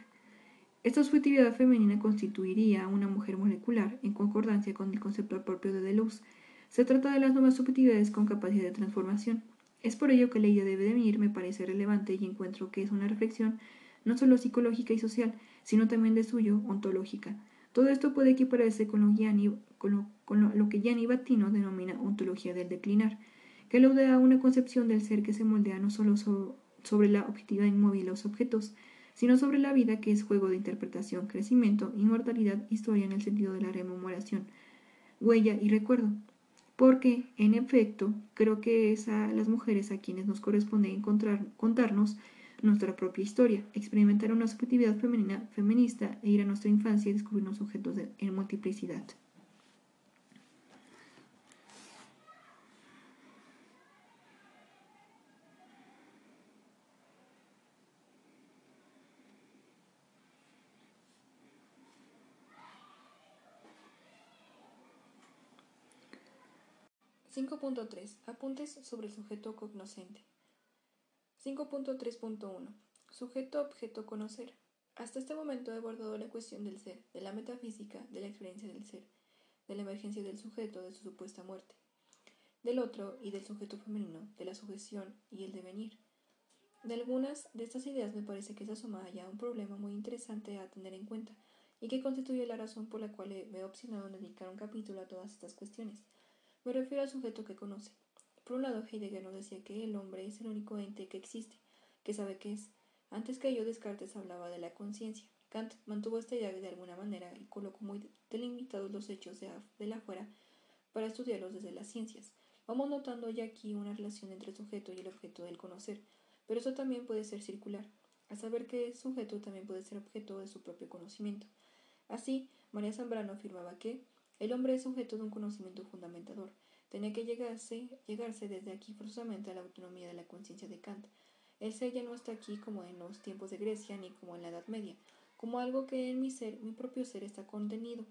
Esta subjetividad femenina constituiría una mujer molecular, en concordancia con el concepto propio de Deleuze. Se trata de las nuevas subjetividades con capacidad de transformación. Es por ello que la idea de venir me parece relevante y encuentro que es una reflexión no solo psicológica y social, sino también de suyo ontológica. Todo esto puede equipararse con lo, con lo que Gianni Battino denomina ontología del declinar que alude a una concepción del ser que se moldea no solo sobre la objetividad inmóvil de los objetos, sino sobre la vida que es juego de interpretación, crecimiento, inmortalidad, historia en el sentido de la rememoración, huella y recuerdo. Porque, en efecto, creo que es a las mujeres a quienes nos corresponde encontrar, contarnos nuestra propia historia, experimentar una subjetividad femenina, feminista e ir a nuestra infancia y descubrirnos objetos en multiplicidad. 5.3. Apuntes sobre el sujeto cognoscente. 5.3.1. Sujeto, objeto, conocer. Hasta este momento he abordado la cuestión del ser, de la metafísica, de la experiencia del ser, de la emergencia del sujeto, de su supuesta muerte, del otro y del sujeto femenino, de la sujeción y el devenir. De algunas de estas ideas me parece que se asoma ya un problema muy interesante a tener en cuenta y que constituye la razón por la cual me he opcionado en dedicar un capítulo a todas estas cuestiones. Me refiero al sujeto que conoce. Por un lado, Heidegger nos decía que el hombre es el único ente que existe, que sabe qué es. Antes que ello, Descartes hablaba de la conciencia. Kant mantuvo esta idea de alguna manera y colocó muy delimitados los hechos de, de la afuera para estudiarlos desde las ciencias. Vamos notando ya aquí una relación entre el sujeto y el objeto del conocer, pero eso también puede ser circular, a saber que el sujeto también puede ser objeto de su propio conocimiento. Así, María Zambrano afirmaba que el hombre es sujeto de un conocimiento fundamentador. Tenía que llegarse, llegarse desde aquí forzosamente a la autonomía de la conciencia de Kant. El ser ya no está aquí como en los tiempos de Grecia ni como en la Edad Media, como algo que en mi ser, mi propio ser está contenido.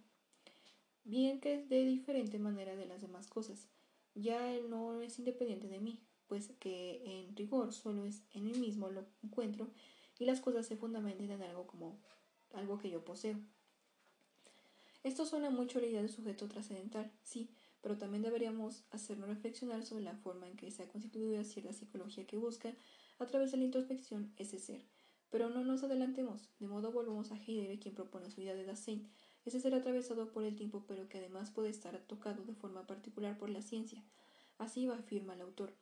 Bien que es de diferente manera de las demás cosas. Ya él no es independiente de mí, pues que en rigor solo es en mí mismo lo encuentro y las cosas se fundamentan en algo como algo que yo poseo. Esto suena mucho a la idea de sujeto trascendental, sí, pero también deberíamos hacernos reflexionar sobre la forma en que se ha constituido cierta psicología que busca, a través de la introspección, ese ser. Pero no nos adelantemos, de modo volvamos a Heidegger, quien propone su idea de Dasein, ese ser atravesado por el tiempo, pero que además puede estar tocado de forma particular por la ciencia. Así afirma el autor.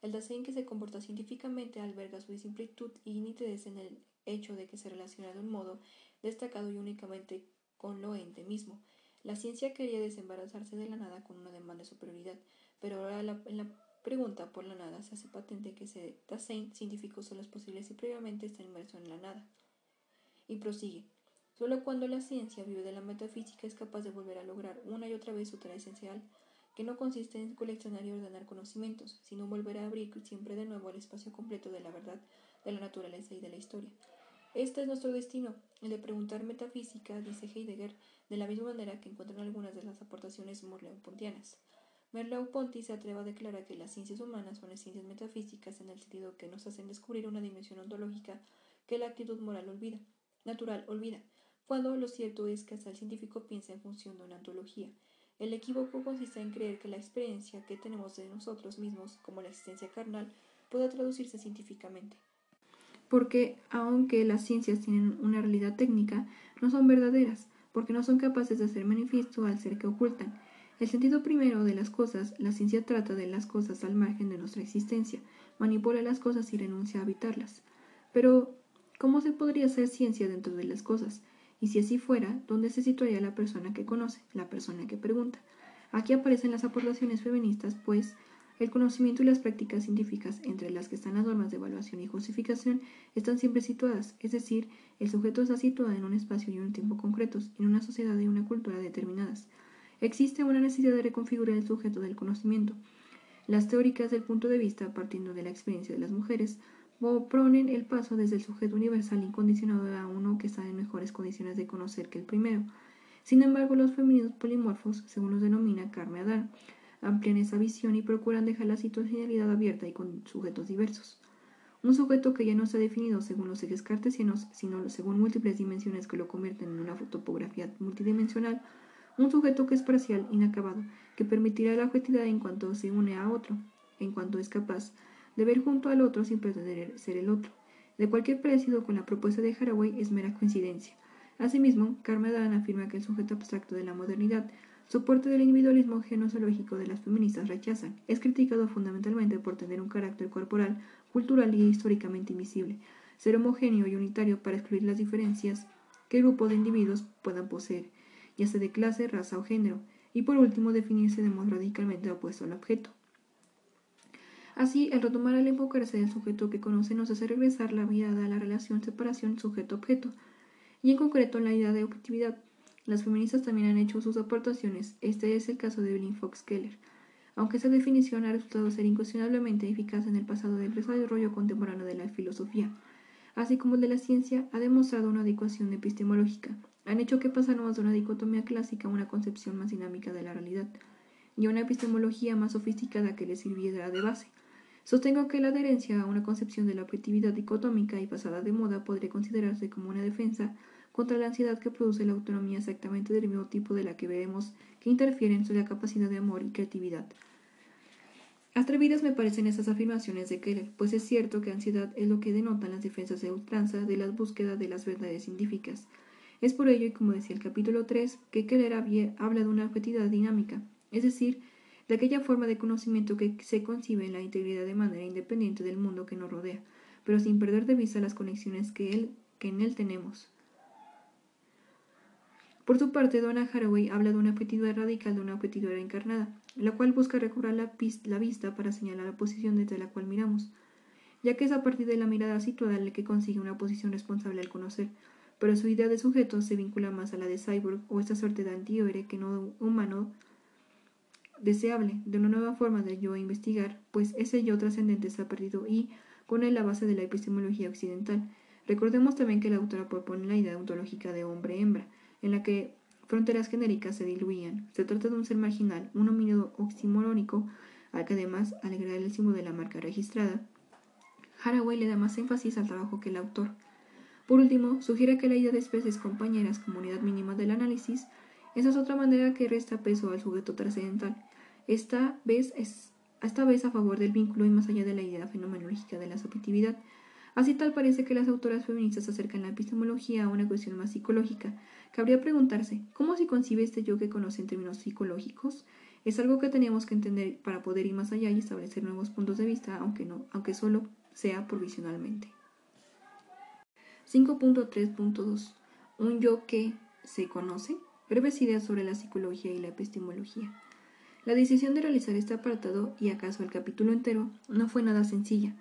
El Dasein que se comporta científicamente alberga su simplitud y nitidez en el hecho de que se relaciona de un modo destacado y únicamente con lo ente mismo. La ciencia quería desembarazarse de la nada con una demanda de superioridad, pero ahora en la pregunta por la nada se hace patente que se Dasein científicos son los posibles y previamente está inmerso en la nada. Y prosigue. Solo cuando la ciencia vive de la metafísica es capaz de volver a lograr una y otra vez su tarea esencial, que no consiste en coleccionar y ordenar conocimientos, sino volver a abrir siempre de nuevo el espacio completo de la verdad, de la naturaleza y de la historia. Este es nuestro destino, el de preguntar metafísica, dice Heidegger, de la misma manera que encuentran algunas de las aportaciones morleo-pontianas. Merleau-Ponty se atreve a declarar que las ciencias humanas son ciencias metafísicas en el sentido que nos hacen descubrir una dimensión ontológica que la actitud moral olvida, natural olvida, cuando lo cierto es que hasta el científico piensa en función de una ontología. El equívoco consiste en creer que la experiencia que tenemos de nosotros mismos, como la existencia carnal, pueda traducirse científicamente porque aunque las ciencias tienen una realidad técnica, no son verdaderas, porque no son capaces de hacer manifiesto al ser que ocultan. El sentido primero de las cosas, la ciencia trata de las cosas al margen de nuestra existencia, manipula las cosas y renuncia a habitarlas. Pero, ¿cómo se podría hacer ciencia dentro de las cosas? Y si así fuera, ¿dónde se situaría la persona que conoce, la persona que pregunta? Aquí aparecen las aportaciones feministas, pues El conocimiento y las prácticas científicas, entre las que están las normas de evaluación y justificación, están siempre situadas, es decir, el sujeto está situado en un espacio y un tiempo concretos, en una sociedad y una cultura determinadas. Existe una necesidad de reconfigurar el sujeto del conocimiento. Las teóricas del punto de vista, partiendo de la experiencia de las mujeres, proponen el paso desde el sujeto universal incondicionado a uno que está en mejores condiciones de conocer que el primero. Sin embargo, los femeninos polimorfos, según los denomina Carme Adán, amplían esa visión y procuran dejar la situacionalidad abierta y con sujetos diversos. Un sujeto que ya no está definido según los ejes cartesianos, sino según múltiples dimensiones que lo convierten en una topografía multidimensional, un sujeto que es parcial, inacabado, que permitirá la objetividad en cuanto se une a otro, en cuanto es capaz de ver junto al otro sin pretender ser el otro. De cualquier parecido con la propuesta de Haraway es mera coincidencia. Asimismo, Carmen afirma que el sujeto abstracto de la modernidad, soporte del individualismo genosológico de las feministas rechazan, es criticado fundamentalmente por tener un carácter corporal, cultural y históricamente invisible, ser homogéneo y unitario para excluir las diferencias que grupos de individuos puedan poseer, ya sea de clase, raza o género, y por último definirse de modo radicalmente opuesto al objeto. Así, el retomar al enfocarse del sujeto que conoce nos hace regresar la mirada a la relación separación sujeto-objeto, y en concreto en la idea de objetividad. Las feministas también han hecho sus aportaciones. Este es el caso de Evelyn Fox Keller. Aunque esa definición ha resultado ser incuestionablemente eficaz en el pasado del desarrollo contemporáneo de la filosofía, así como de la ciencia, ha demostrado una adecuación epistemológica. Han hecho que pasáramos de una dicotomía clásica a una concepción más dinámica de la realidad y a una epistemología más sofisticada que le sirviera de base. Sostengo que la adherencia a una concepción de la objetividad dicotómica y pasada de moda podría considerarse como una defensa contra la ansiedad que produce la autonomía exactamente del mismo tipo de la que veremos que interfieren sobre la capacidad de amor y creatividad. Atrevidas me parecen esas afirmaciones de Keller, pues es cierto que ansiedad es lo que denotan las defensas de ultranza de las búsquedas de las verdades científicas. Es por ello, y como decía el capítulo 3, que Keller habla de una objetividad dinámica, es decir, de aquella forma de conocimiento que se concibe en la integridad de manera independiente del mundo que nos rodea, pero sin perder de vista las conexiones que, él, que en él tenemos. Por su parte, Donna Haraway habla de una objetividad radical de una objetividad encarnada, la cual busca recobrar la, la, vista para señalar la posición desde la cual miramos, ya que es a partir de la mirada situada la que consigue una posición responsable al conocer, pero su idea de sujeto se vincula más a la de cyborg o esta suerte de antihéroe que no humano deseable, de una nueva forma de yo investigar, pues ese yo trascendente está perdido y con él la base de la epistemología occidental. Recordemos también que la autora propone la idea ontológica de hombre-hembra, en la que fronteras genéricas se diluían. Se trata de un ser marginal, un homínido oximorónico, al que además, al el símbolo de la marca registrada, Haraway le da más énfasis al trabajo que el autor. Por último, sugiere que la idea de especies compañeras como unidad mínima del análisis, esa es otra manera que resta peso al sujeto trascendental. Esta vez es esta vez a favor del vínculo y más allá de la idea fenomenológica de la subjetividad, Así tal parece que las autoras feministas acercan la epistemología a una cuestión más psicológica. Cabría preguntarse, ¿cómo se concibe este yo que conoce en términos psicológicos? Es algo que tenemos que entender para poder ir más allá y establecer nuevos puntos de vista, aunque, no, aunque solo sea provisionalmente. 5.3.2 Un yo que se conoce. Breves ideas sobre la psicología y la epistemología. La decisión de realizar este apartado, y acaso el capítulo entero, no fue nada sencilla.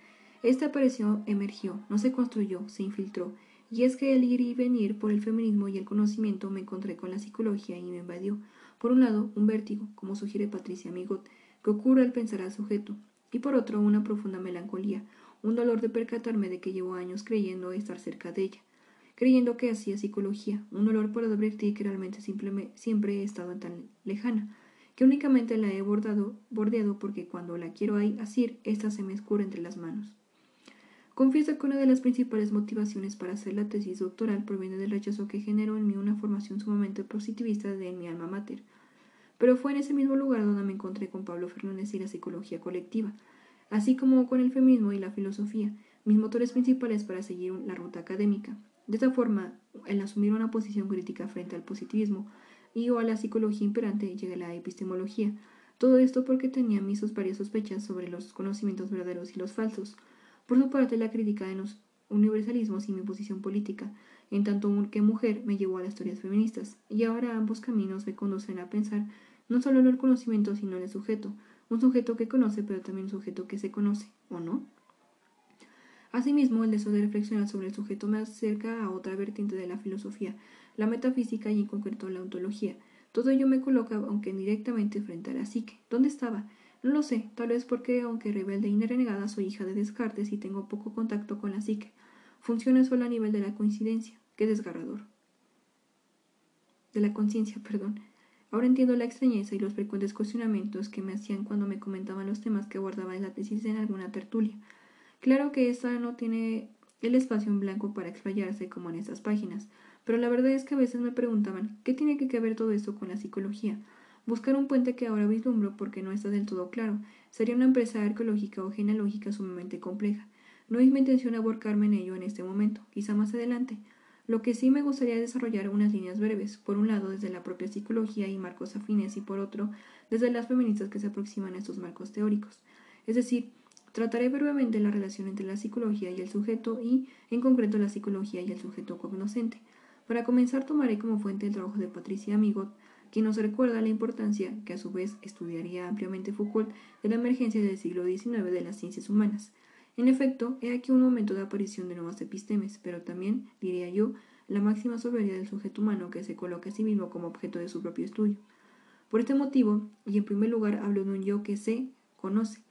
Esta apareció, emergió, no se construyó, se infiltró. Y es que el ir y venir por el feminismo y el conocimiento me encontré con la psicología y me invadió. Por un lado, un vértigo, como sugiere Patricia Migot, que ocurre al pensar al sujeto, y por otro, una profunda melancolía, un dolor de percatarme de que llevo años creyendo estar cerca de ella, creyendo que hacía psicología, un dolor por advertir que realmente siempre he estado tan lejana, que únicamente la he bordado, bordeado porque cuando la quiero ahí asir, ésta se me escurre entre las manos. Confieso que una de las principales motivaciones para hacer la tesis doctoral proviene del rechazo que generó en mí una formación sumamente positivista de mi alma mater. Pero fue en ese mismo lugar donde me encontré con Pablo Fernández y la psicología colectiva, así como con el feminismo y la filosofía, mis motores principales para seguir la ruta académica. De esta forma, el asumir una posición crítica frente al positivismo y o a la psicología imperante llega la epistemología. Todo esto porque tenía mis varias sospechas sobre los conocimientos verdaderos y los falsos, por su parte, la crítica de los universalismos y mi posición política, en tanto que mujer, me llevó a las teorías feministas, y ahora ambos caminos me conducen a pensar no solo en el conocimiento, sino en el sujeto, un sujeto que conoce, pero también un sujeto que se conoce, ¿o no? Asimismo, el deseo de reflexionar sobre el sujeto me acerca a otra vertiente de la filosofía, la metafísica y en concreto la ontología. Todo ello me coloca, aunque indirectamente, frente a la psique. ¿Dónde estaba? No lo sé, tal vez porque, aunque rebelde y renegada, soy hija de Descartes y tengo poco contacto con la psique. Funciona solo a nivel de la coincidencia. Qué desgarrador. De la conciencia, perdón. Ahora entiendo la extrañeza y los frecuentes cuestionamientos que me hacían cuando me comentaban los temas que abordaba en la tesis en alguna tertulia. Claro que esta no tiene el espacio en blanco para explayarse como en estas páginas, pero la verdad es que a veces me preguntaban ¿qué tiene que ver todo esto con la psicología? Buscar un puente que ahora vislumbro porque no está del todo claro. Sería una empresa arqueológica o genealógica sumamente compleja. No es mi intención aborcarme en ello en este momento, quizá más adelante. Lo que sí me gustaría desarrollar unas líneas breves, por un lado desde la propia psicología y marcos afines y por otro desde las feministas que se aproximan a estos marcos teóricos. Es decir, Trataré brevemente la relación entre la psicología y el sujeto y, en concreto, la psicología y el sujeto cognoscente. Para comenzar, tomaré como fuente el trabajo de Patricia Amigot, quien nos recuerda la importancia, que a su vez estudiaría ampliamente Foucault, de la emergencia del siglo XIX de las ciencias humanas. En efecto, he aquí un momento de aparición de nuevas epistemes, pero también, diría yo, la máxima soberbia del sujeto humano que se coloca a sí mismo como objeto de su propio estudio. Por este motivo, y en primer lugar hablo de un yo que se conoce,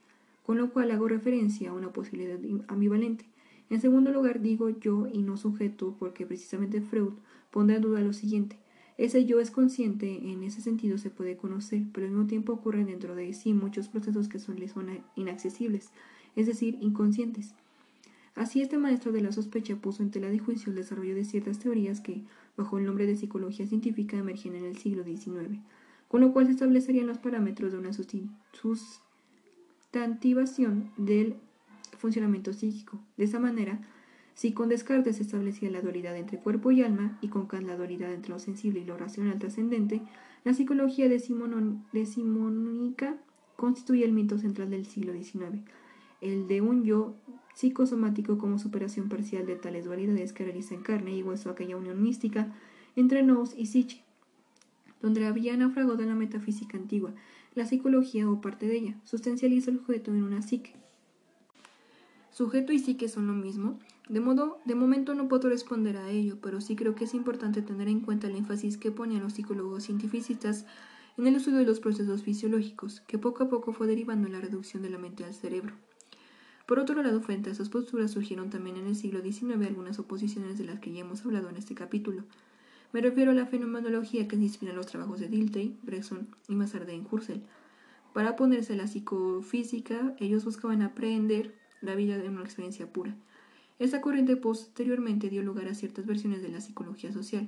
con lo cual hago referencia a una posibilidad ambivalente. En segundo lugar, digo yo y no sujeto, porque precisamente Freud pondrá en duda lo siguiente. Ese yo es consciente, en ese sentido se puede conocer, pero al mismo tiempo ocurren dentro de sí muchos procesos que son, le son inaccesibles, es decir, inconscientes. Así este maestro de la sospecha puso en tela de juicio el desarrollo de ciertas teorías que, bajo el nombre de psicología científica, emergen en el siglo XIX, con lo cual se establecerían los parámetros de una sus activación del funcionamiento psíquico. De esa manera, si con Descartes se establecía la dualidad entre cuerpo y alma, y con Kant la dualidad entre lo sensible y lo racional trascendente, la psicología decimonónica constituye el mito central del siglo XIX, el de un yo psicosomático como superación parcial de tales dualidades que realiza en carne y hueso aquella unión mística entre nous y psiche, donde había naufragado la metafísica antigua, la psicología o parte de ella sustancializa el sujeto en una psique. Sujeto y psique son lo mismo. De modo, de momento no puedo responder a ello, pero sí creo que es importante tener en cuenta el énfasis que ponían los psicólogos cientificistas en el estudio de los procesos fisiológicos, que poco a poco fue derivando en la reducción de la mente al cerebro. Por otro lado, frente a esas posturas surgieron también en el siglo XIX algunas oposiciones de las que ya hemos hablado en este capítulo. Me refiero a la fenomenología que se inspira en los trabajos de Dilthey, Bresson y más en Husserl. Para ponerse a la psicofísica, ellos buscaban aprender la vida de una experiencia pura. Esta corriente posteriormente dio lugar a ciertas versiones de la psicología social.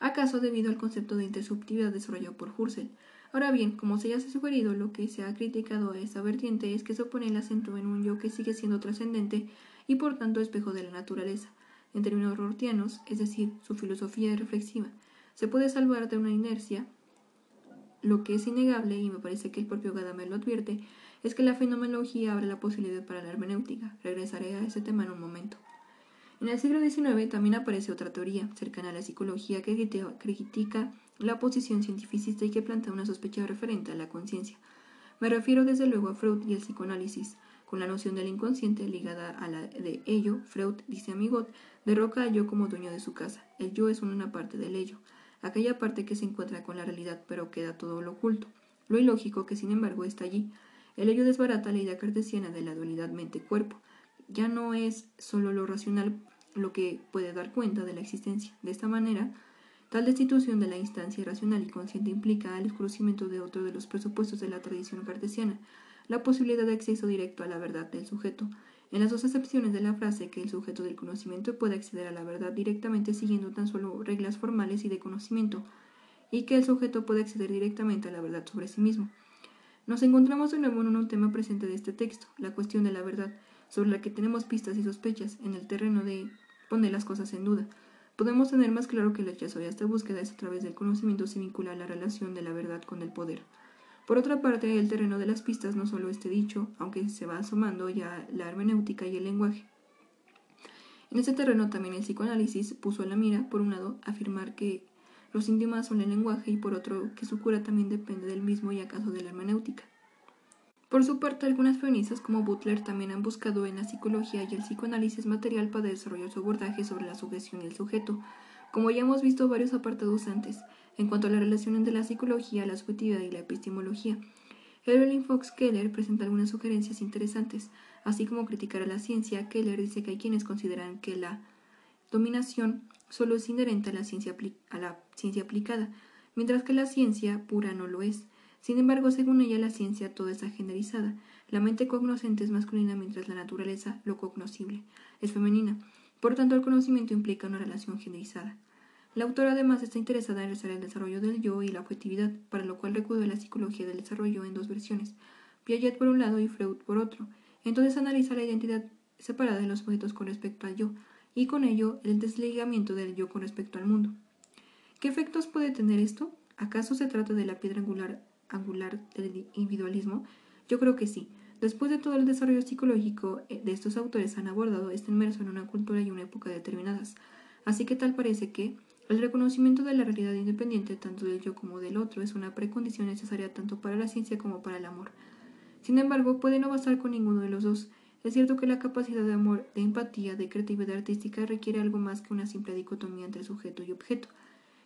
¿Acaso debido al concepto de intersubjetividad desarrollado por Husserl? Ahora bien, como se ya se ha sugerido, lo que se ha criticado a esta vertiente es que se opone el acento en un yo que sigue siendo trascendente y por tanto espejo de la naturaleza, en términos rortianos, es decir, su filosofía reflexiva, se puede salvar de una inercia. Lo que es innegable, y me parece que el propio Gadamer lo advierte, es que la fenomenología abre la posibilidad para la hermenéutica. Regresaré a ese tema en un momento. En el siglo XIX también aparece otra teoría, cercana a la psicología, que critica la posición cientificista y que plantea una sospecha referente a la conciencia. Me refiero desde luego a Freud y el psicoanálisis, con la noción del inconsciente ligada a la de ello, Freud, dice Amigot, derroca al yo como dueño de su casa. El yo es una parte del ello, aquella parte que se encuentra con la realidad pero queda todo lo oculto, lo ilógico que sin embargo está allí. El ello desbarata la idea cartesiana de la dualidad mente-cuerpo. Ya no es solo lo racional lo que puede dar cuenta de la existencia. De esta manera, tal destitución de la instancia racional y consciente implica el desconocimiento de otro de los presupuestos de la tradición cartesiana, la posibilidad de acceso directo a la verdad del sujeto. En las dos acepciones de la frase que el sujeto del conocimiento puede acceder a la verdad directamente siguiendo tan solo reglas formales y de conocimiento, y que el sujeto puede acceder directamente a la verdad sobre sí mismo. Nos encontramos de nuevo en un tema presente de este texto, la cuestión de la verdad, sobre la que tenemos pistas y sospechas en el terreno de poner las cosas en duda. Podemos tener más claro que el rechazo de esta búsqueda es a través del conocimiento se vincula a la relación de la verdad con el poder. Por otra parte, el terreno de las pistas no solo este dicho, aunque se va asomando ya la hermenéutica y el lenguaje. En ese terreno también el psicoanálisis puso en la mira, por un lado, afirmar que los síntomas son el lenguaje y por otro que su cura también depende del mismo y acaso de la hermenéutica. Por su parte, algunas feministas como Butler también han buscado en la psicología y el psicoanálisis material para desarrollar su abordaje sobre la sugestión y el sujeto, como ya hemos visto varios apartados antes, en cuanto a la relación entre la psicología, la subjetividad y la epistemología. Evelyn Fox Keller presenta algunas sugerencias interesantes, así como criticar a la ciencia. Keller dice que hay quienes consideran que la dominación solo es inherente a la ciencia, a la ciencia aplicada, mientras que la ciencia pura no lo es. Sin embargo, según ella, la ciencia toda está generalizada. La mente cognoscente es masculina mientras la naturaleza, lo cognoscible, es femenina. Por tanto, el conocimiento implica una relación generalizada. La autora además está interesada en el desarrollo del yo y la objetividad, para lo cual recuerda la psicología del desarrollo en dos versiones, Piaget por un lado y Freud por otro. Entonces analiza la identidad separada de los objetos con respecto al yo, y con ello el desligamiento del yo con respecto al mundo. ¿Qué efectos puede tener esto? ¿Acaso se trata de la piedra angular angular del individualismo? Yo creo que sí. Después de todo el desarrollo psicológico eh, de estos autores han abordado, está inmerso en una cultura y una época determinadas. Así que tal parece que el reconocimiento de la realidad independiente tanto del yo como del otro es una precondición necesaria tanto para la ciencia como para el amor. Sin embargo, puede no bastar con ninguno de los dos. Es cierto que la capacidad de amor, de empatía, de creatividad artística requiere algo más que una simple dicotomía entre sujeto y objeto.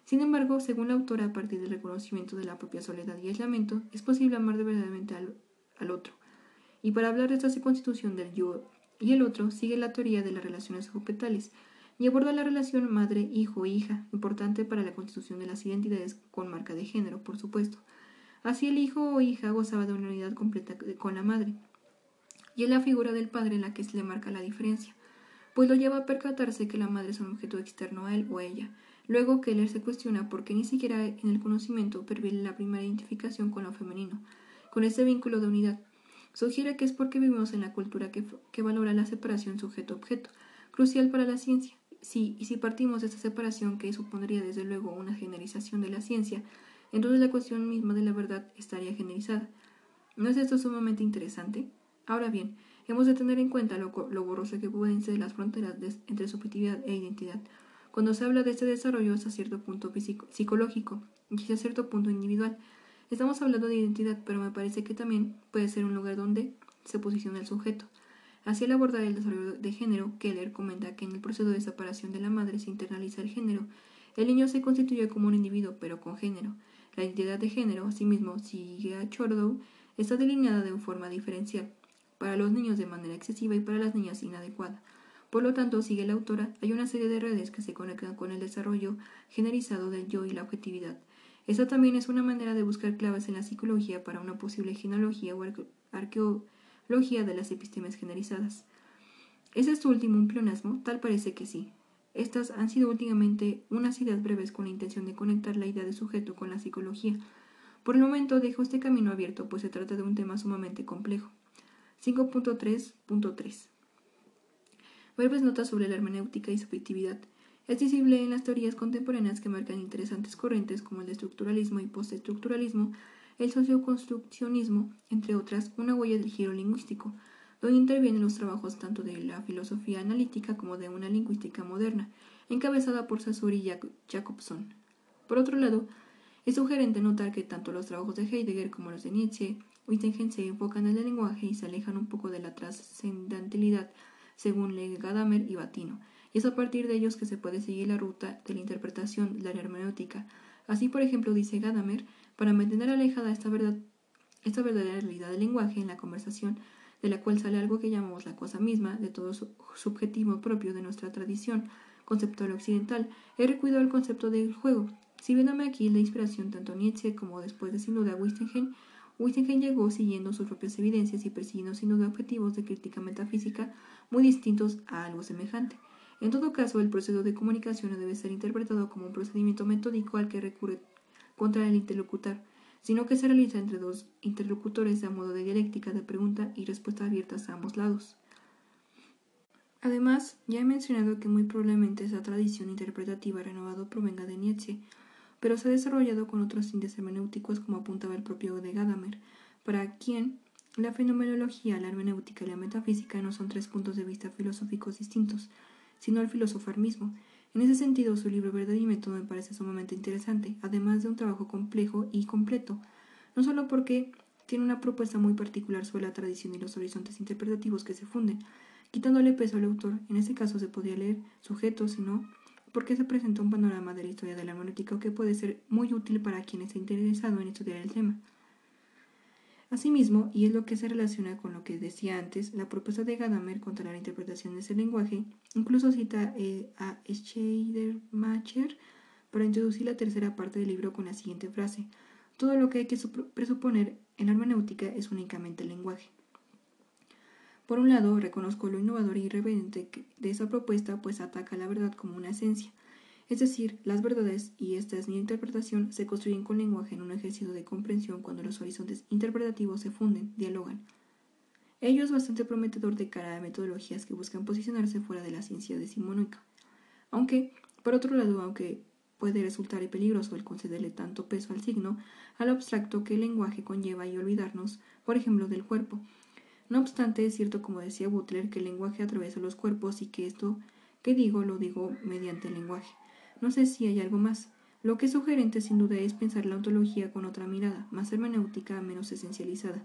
Sin embargo, según la autora, a partir del reconocimiento de la propia soledad y aislamiento, es posible amar de verdaderamente al, otro. Y para hablar de esta constitución del yo y el otro, sigue la teoría de las relaciones objetales y aborda la relación madre, hijo, hija, importante para la constitución de las identidades con marca de género, por supuesto. Así el hijo o hija gozaba de una unidad completa con la madre, y es la figura del padre la que se le marca la diferencia, pues lo lleva a percatarse que la madre es un objeto externo a él o a ella, Luego Keller se cuestiona por qué ni siquiera en el conocimiento pervive la primera identificación con lo femenino, con ese vínculo de unidad. Sugiere que es porque vivimos en la cultura que, valora la separación sujeto-objeto, crucial para la ciencia. Sí, y si partimos de esta separación, que supondría desde luego una generalización de la ciencia, entonces la cuestión misma de la verdad estaría generalizada. ¿No es esto sumamente interesante? Ahora bien, hemos de tener en cuenta lo, borroso que pueden ser las fronteras entre subjetividad e identidad, cuando se habla de este desarrollo hasta cierto punto psicológico y hasta cierto punto individual. Estamos hablando de identidad, pero me parece que también puede ser un lugar donde se posiciona el sujeto. Hacia el abordar el desarrollo de género, Keller comenta que en el proceso de separación de la madre se internaliza el género. El niño se constituye como un individuo, pero con género. La identidad de género, asimismo, sigue a Chordow, está delineada de forma diferencial, para los niños de manera excesiva y para las niñas inadecuada. Por lo tanto, sigue la autora, hay una serie de redes que se conectan con el desarrollo generalizado del yo y la objetividad. Esta también es una manera de buscar claves en la psicología para una posible genealogía o arqueología de las epistemes generalizadas. ¿Es esto último un pleonasmo? Tal parece que sí. Estas han sido últimamente unas ideas breves con la intención de conectar la idea de sujeto con la psicología. Por el momento dejo este camino abierto, pues se trata de un tema sumamente complejo. 5.3.3 Breves notas sobre la hermenéutica y subjetividad. Es visible en las teorías contemporáneas que marcan interesantes corrientes como el estructuralismo y postestructuralismo, el socioconstruccionismo, entre otras, una huella del giro lingüístico, donde intervienen los trabajos tanto de la filosofía analítica como de una lingüística moderna, encabezada por Saussure y Jacobson. Por otro lado, es sugerente notar que tanto los trabajos de Heidegger como los de Nietzsche Wittgenstein se enfocan en el lenguaje y se alejan un poco de la trascendentalidad según Gadamer y Batino, y es a partir de ellos que se puede seguir la ruta de la interpretación la hermenéutica. Así, por ejemplo, dice Gadamer, para mantener alejada esta, verdad, esta verdadera realidad del lenguaje en la conversación, de la cual sale algo que llamamos la cosa misma, de todo subjetivo propio de nuestra tradición conceptual occidental, he recuidado el concepto del juego. Si viéndome aquí la inspiración tanto Nietzsche como después de sin duda Wittgenstein, Wittgenstein llegó siguiendo sus propias evidencias y persiguiendo sin duda objetivos de crítica metafísica muy distintos a algo semejante. En todo caso, el proceso de comunicación no debe ser interpretado como un procedimiento metódico al que recurre contra el interlocutor, sino que se realiza entre dos interlocutores a modo de dialéctica de pregunta y respuesta abiertas a ambos lados. Además, ya he mencionado que muy probablemente esa tradición interpretativa renovada provenga de Nietzsche, pero se ha desarrollado con otros índices hermenéuticos como apuntaba el propio de Gadamer, para quien la fenomenología, la hermenéutica y la metafísica no son tres puntos de vista filosóficos distintos, sino el filosofar mismo. En ese sentido, su libro Verdad y Método me parece sumamente interesante, además de un trabajo complejo y completo, no solo porque tiene una propuesta muy particular sobre la tradición y los horizontes interpretativos que se funden, quitándole peso al autor, en ese caso se podría leer sujeto, sino porque se presenta un panorama de la historia de la hermenéutica que puede ser muy útil para quien esté interesado en estudiar el tema. Asimismo, y es lo que se relaciona con lo que decía antes, la propuesta de Gadamer contra la interpretación de ese lenguaje incluso cita eh, a Scheidermacher para introducir la tercera parte del libro con la siguiente frase: Todo lo que hay que presuponer en la hermenéutica es únicamente el lenguaje. Por un lado, reconozco lo innovador e irreverente de esa propuesta, pues ataca la verdad como una esencia, es decir, las verdades, y esta es mi interpretación, se construyen con lenguaje en un ejercicio de comprensión cuando los horizontes interpretativos se funden, dialogan. Ello es bastante prometedor de cara a metodologías que buscan posicionarse fuera de la ciencia decimonónica. Aunque, por otro lado, aunque puede resultar peligroso el concederle tanto peso al signo, al abstracto que el lenguaje conlleva y olvidarnos, por ejemplo, del cuerpo. No obstante, es cierto, como decía Butler, que el lenguaje atraviesa los cuerpos y que esto que digo lo digo mediante el lenguaje. No sé si hay algo más. Lo que es sugerente sin duda es pensar la ontología con otra mirada, más hermenéutica, menos esencializada.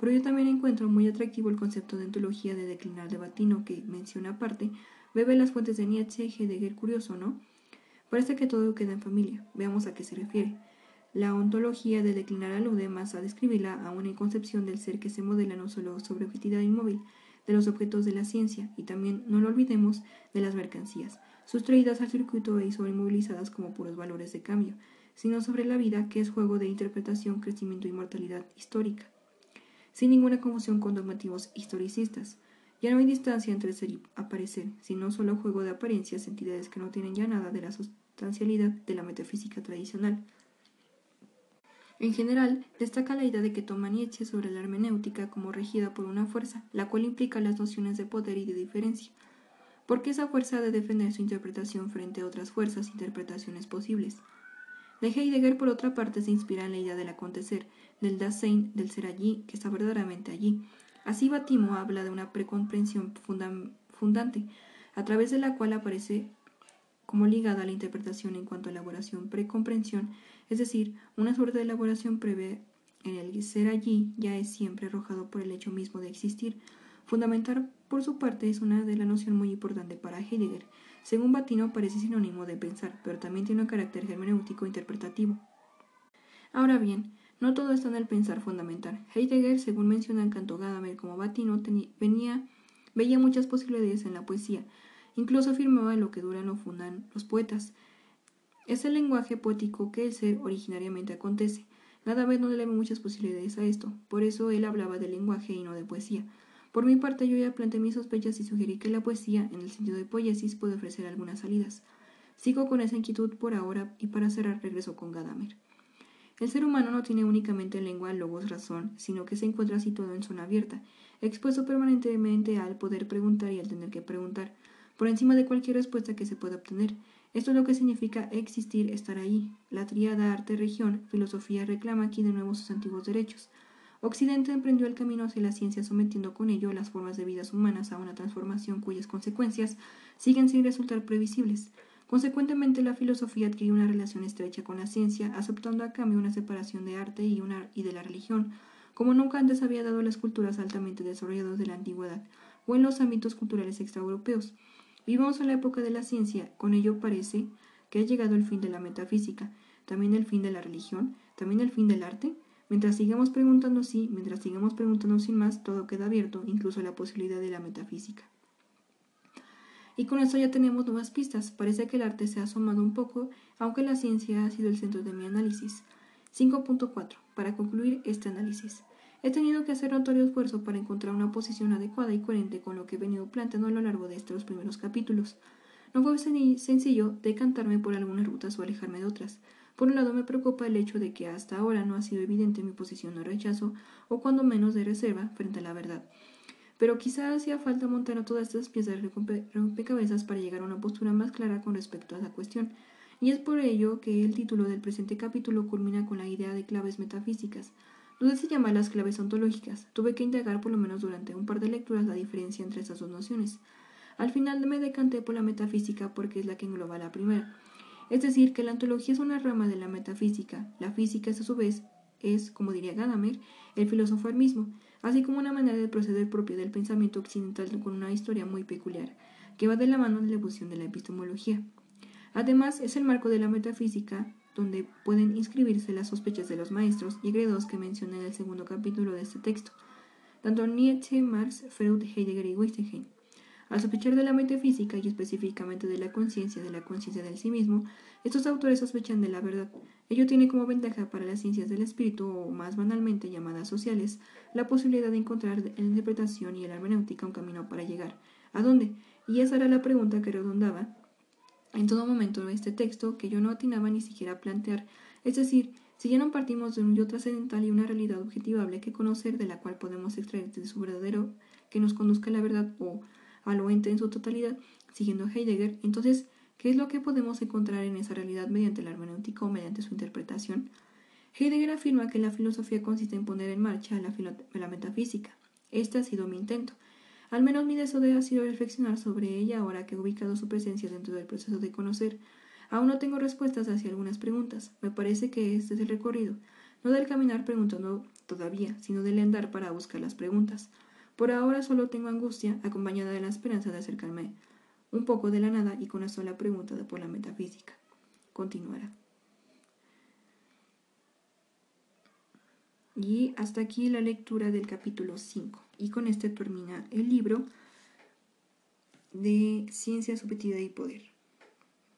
Pero yo también encuentro muy atractivo el concepto de ontología de declinar de Batino que, menciona aparte, bebe las fuentes de Nietzsche y Heidegger curioso, ¿no? Parece que todo queda en familia. Veamos a qué se refiere. La ontología de declinar alude más a describirla a una concepción del ser que se modela no solo sobre objetividad inmóvil, de los objetos de la ciencia y también, no lo olvidemos, de las mercancías sustraídas al circuito y sobremovilizadas como puros valores de cambio, sino sobre la vida que es juego de interpretación, crecimiento y mortalidad histórica, sin ninguna confusión con dogmativos historicistas. Ya no hay distancia entre ser y aparecer, sino solo juego de apariencias, entidades que no tienen ya nada de la sustancialidad de la metafísica tradicional. En general, destaca la idea de que toma Nietzsche sobre la hermenéutica como regida por una fuerza, la cual implica las nociones de poder y de diferencia, porque esa fuerza ha de defender su interpretación frente a otras fuerzas e interpretaciones posibles. De Heidegger, por otra parte, se inspira en la idea del acontecer, del Dasein, del ser allí, que está verdaderamente allí. Así Batimo habla de una precomprensión fundante, a través de la cual aparece como ligada a la interpretación en cuanto a elaboración precomprensión, es decir, una suerte de elaboración previa en el ser allí ya es siempre arrojado por el hecho mismo de existir, Fundamental, por su parte, es una de la noción muy importante para Heidegger. Según Batino, parece sinónimo de pensar, pero también tiene un carácter hermenéutico interpretativo. Ahora bien, no todo está en el pensar fundamental. Heidegger, según menciona Canto Gadamer como Batino, venía, veía muchas posibilidades en la poesía. Incluso afirmaba lo que duran o fundan los poetas. Es el lenguaje poético que el ser originariamente acontece. vez no le ve muchas posibilidades a esto, por eso él hablaba de lenguaje y no de poesía. Por mi parte, yo ya planteé mis sospechas y sugerí que la poesía, en el sentido de poiesis, puede ofrecer algunas salidas. Sigo con esa inquietud por ahora y para cerrar regreso con Gadamer. El ser humano no tiene únicamente lengua, logos, razón, sino que se encuentra situado en zona abierta, expuesto permanentemente al poder preguntar y al tener que preguntar, por encima de cualquier respuesta que se pueda obtener. Esto es lo que significa existir, estar ahí. La tríada arte-región, filosofía reclama aquí de nuevo sus antiguos derechos, Occidente emprendió el camino hacia la ciencia sometiendo con ello las formas de vidas humanas a una transformación cuyas consecuencias siguen sin resultar previsibles. Consecuentemente, la filosofía adquirió una relación estrecha con la ciencia, aceptando a cambio una separación de arte y, una, y de la religión, como nunca antes había dado las culturas altamente desarrolladas de la antigüedad o en los ámbitos culturales extraeuropeos. Vivimos en la época de la ciencia, con ello parece que ha llegado el fin de la metafísica, también el fin de la religión, también el fin del arte, Mientras sigamos preguntando sí, mientras sigamos preguntando sin más, todo queda abierto, incluso la posibilidad de la metafísica. Y con esto ya tenemos nuevas pistas. Parece que el arte se ha asomado un poco, aunque la ciencia ha sido el centro de mi análisis. 5.4. Para concluir este análisis. He tenido que hacer notorio esfuerzo para encontrar una posición adecuada y coherente con lo que he venido planteando a lo largo de estos primeros capítulos. No fue sencillo decantarme por algunas rutas o alejarme de otras. Por un lado me preocupa el hecho de que hasta ahora no ha sido evidente mi posición de rechazo o cuando menos de reserva frente a la verdad. Pero quizá hacía falta montar a todas estas piezas de rompecabezas para llegar a una postura más clara con respecto a la cuestión. Y es por ello que el título del presente capítulo culmina con la idea de claves metafísicas. Sé si llamarlas claves ontológicas. Tuve que indagar por lo menos durante un par de lecturas la diferencia entre esas dos nociones. Al final me decanté por la metafísica porque es la que engloba la primera. Es decir, que la ontología es una rama de la metafísica. La física, a su vez, es, como diría Gadamer, el filósofo mismo, así como una manera de proceder propia del pensamiento occidental con una historia muy peculiar, que va de la mano de la evolución de la epistemología. Además, es el marco de la metafísica donde pueden inscribirse las sospechas de los maestros y egredos que mencioné en el segundo capítulo de este texto, tanto Nietzsche, Marx, Freud, Heidegger y Wittgenstein. Al sospechar de la metafísica y específicamente de la conciencia, de la conciencia del sí mismo, estos autores sospechan de la verdad. Ello tiene como ventaja para las ciencias del espíritu, o más banalmente llamadas sociales, la posibilidad de encontrar en la interpretación y en la hermenéutica un camino para llegar. ¿A dónde? Y esa era la pregunta que redondaba en todo momento este texto que yo no atinaba ni siquiera a plantear. Es decir, si ya no partimos de un yo trascendental y una realidad objetivable que conocer, de la cual podemos extraer de su verdadero que nos conduzca a la verdad o a lo ente en su totalidad, siguiendo Heidegger, entonces, ¿qué es lo que podemos encontrar en esa realidad mediante la hermenéutica o mediante su interpretación? Heidegger afirma que la filosofía consiste en poner en marcha la, la metafísica. Este ha sido mi intento. Al menos mi deseo ha sido reflexionar sobre ella ahora que he ubicado su presencia dentro del proceso de conocer. Aún no tengo respuestas hacia algunas preguntas. Me parece que este es el recorrido, no del caminar preguntando todavía, sino del andar para buscar las preguntas. Por ahora solo tengo angustia, acompañada de la esperanza de acercarme un poco de la nada y con una sola pregunta por la metafísica. Continuará. Y hasta aquí la lectura del capítulo 5. Y con este termina el libro de Ciencia, Subjetividad y Poder.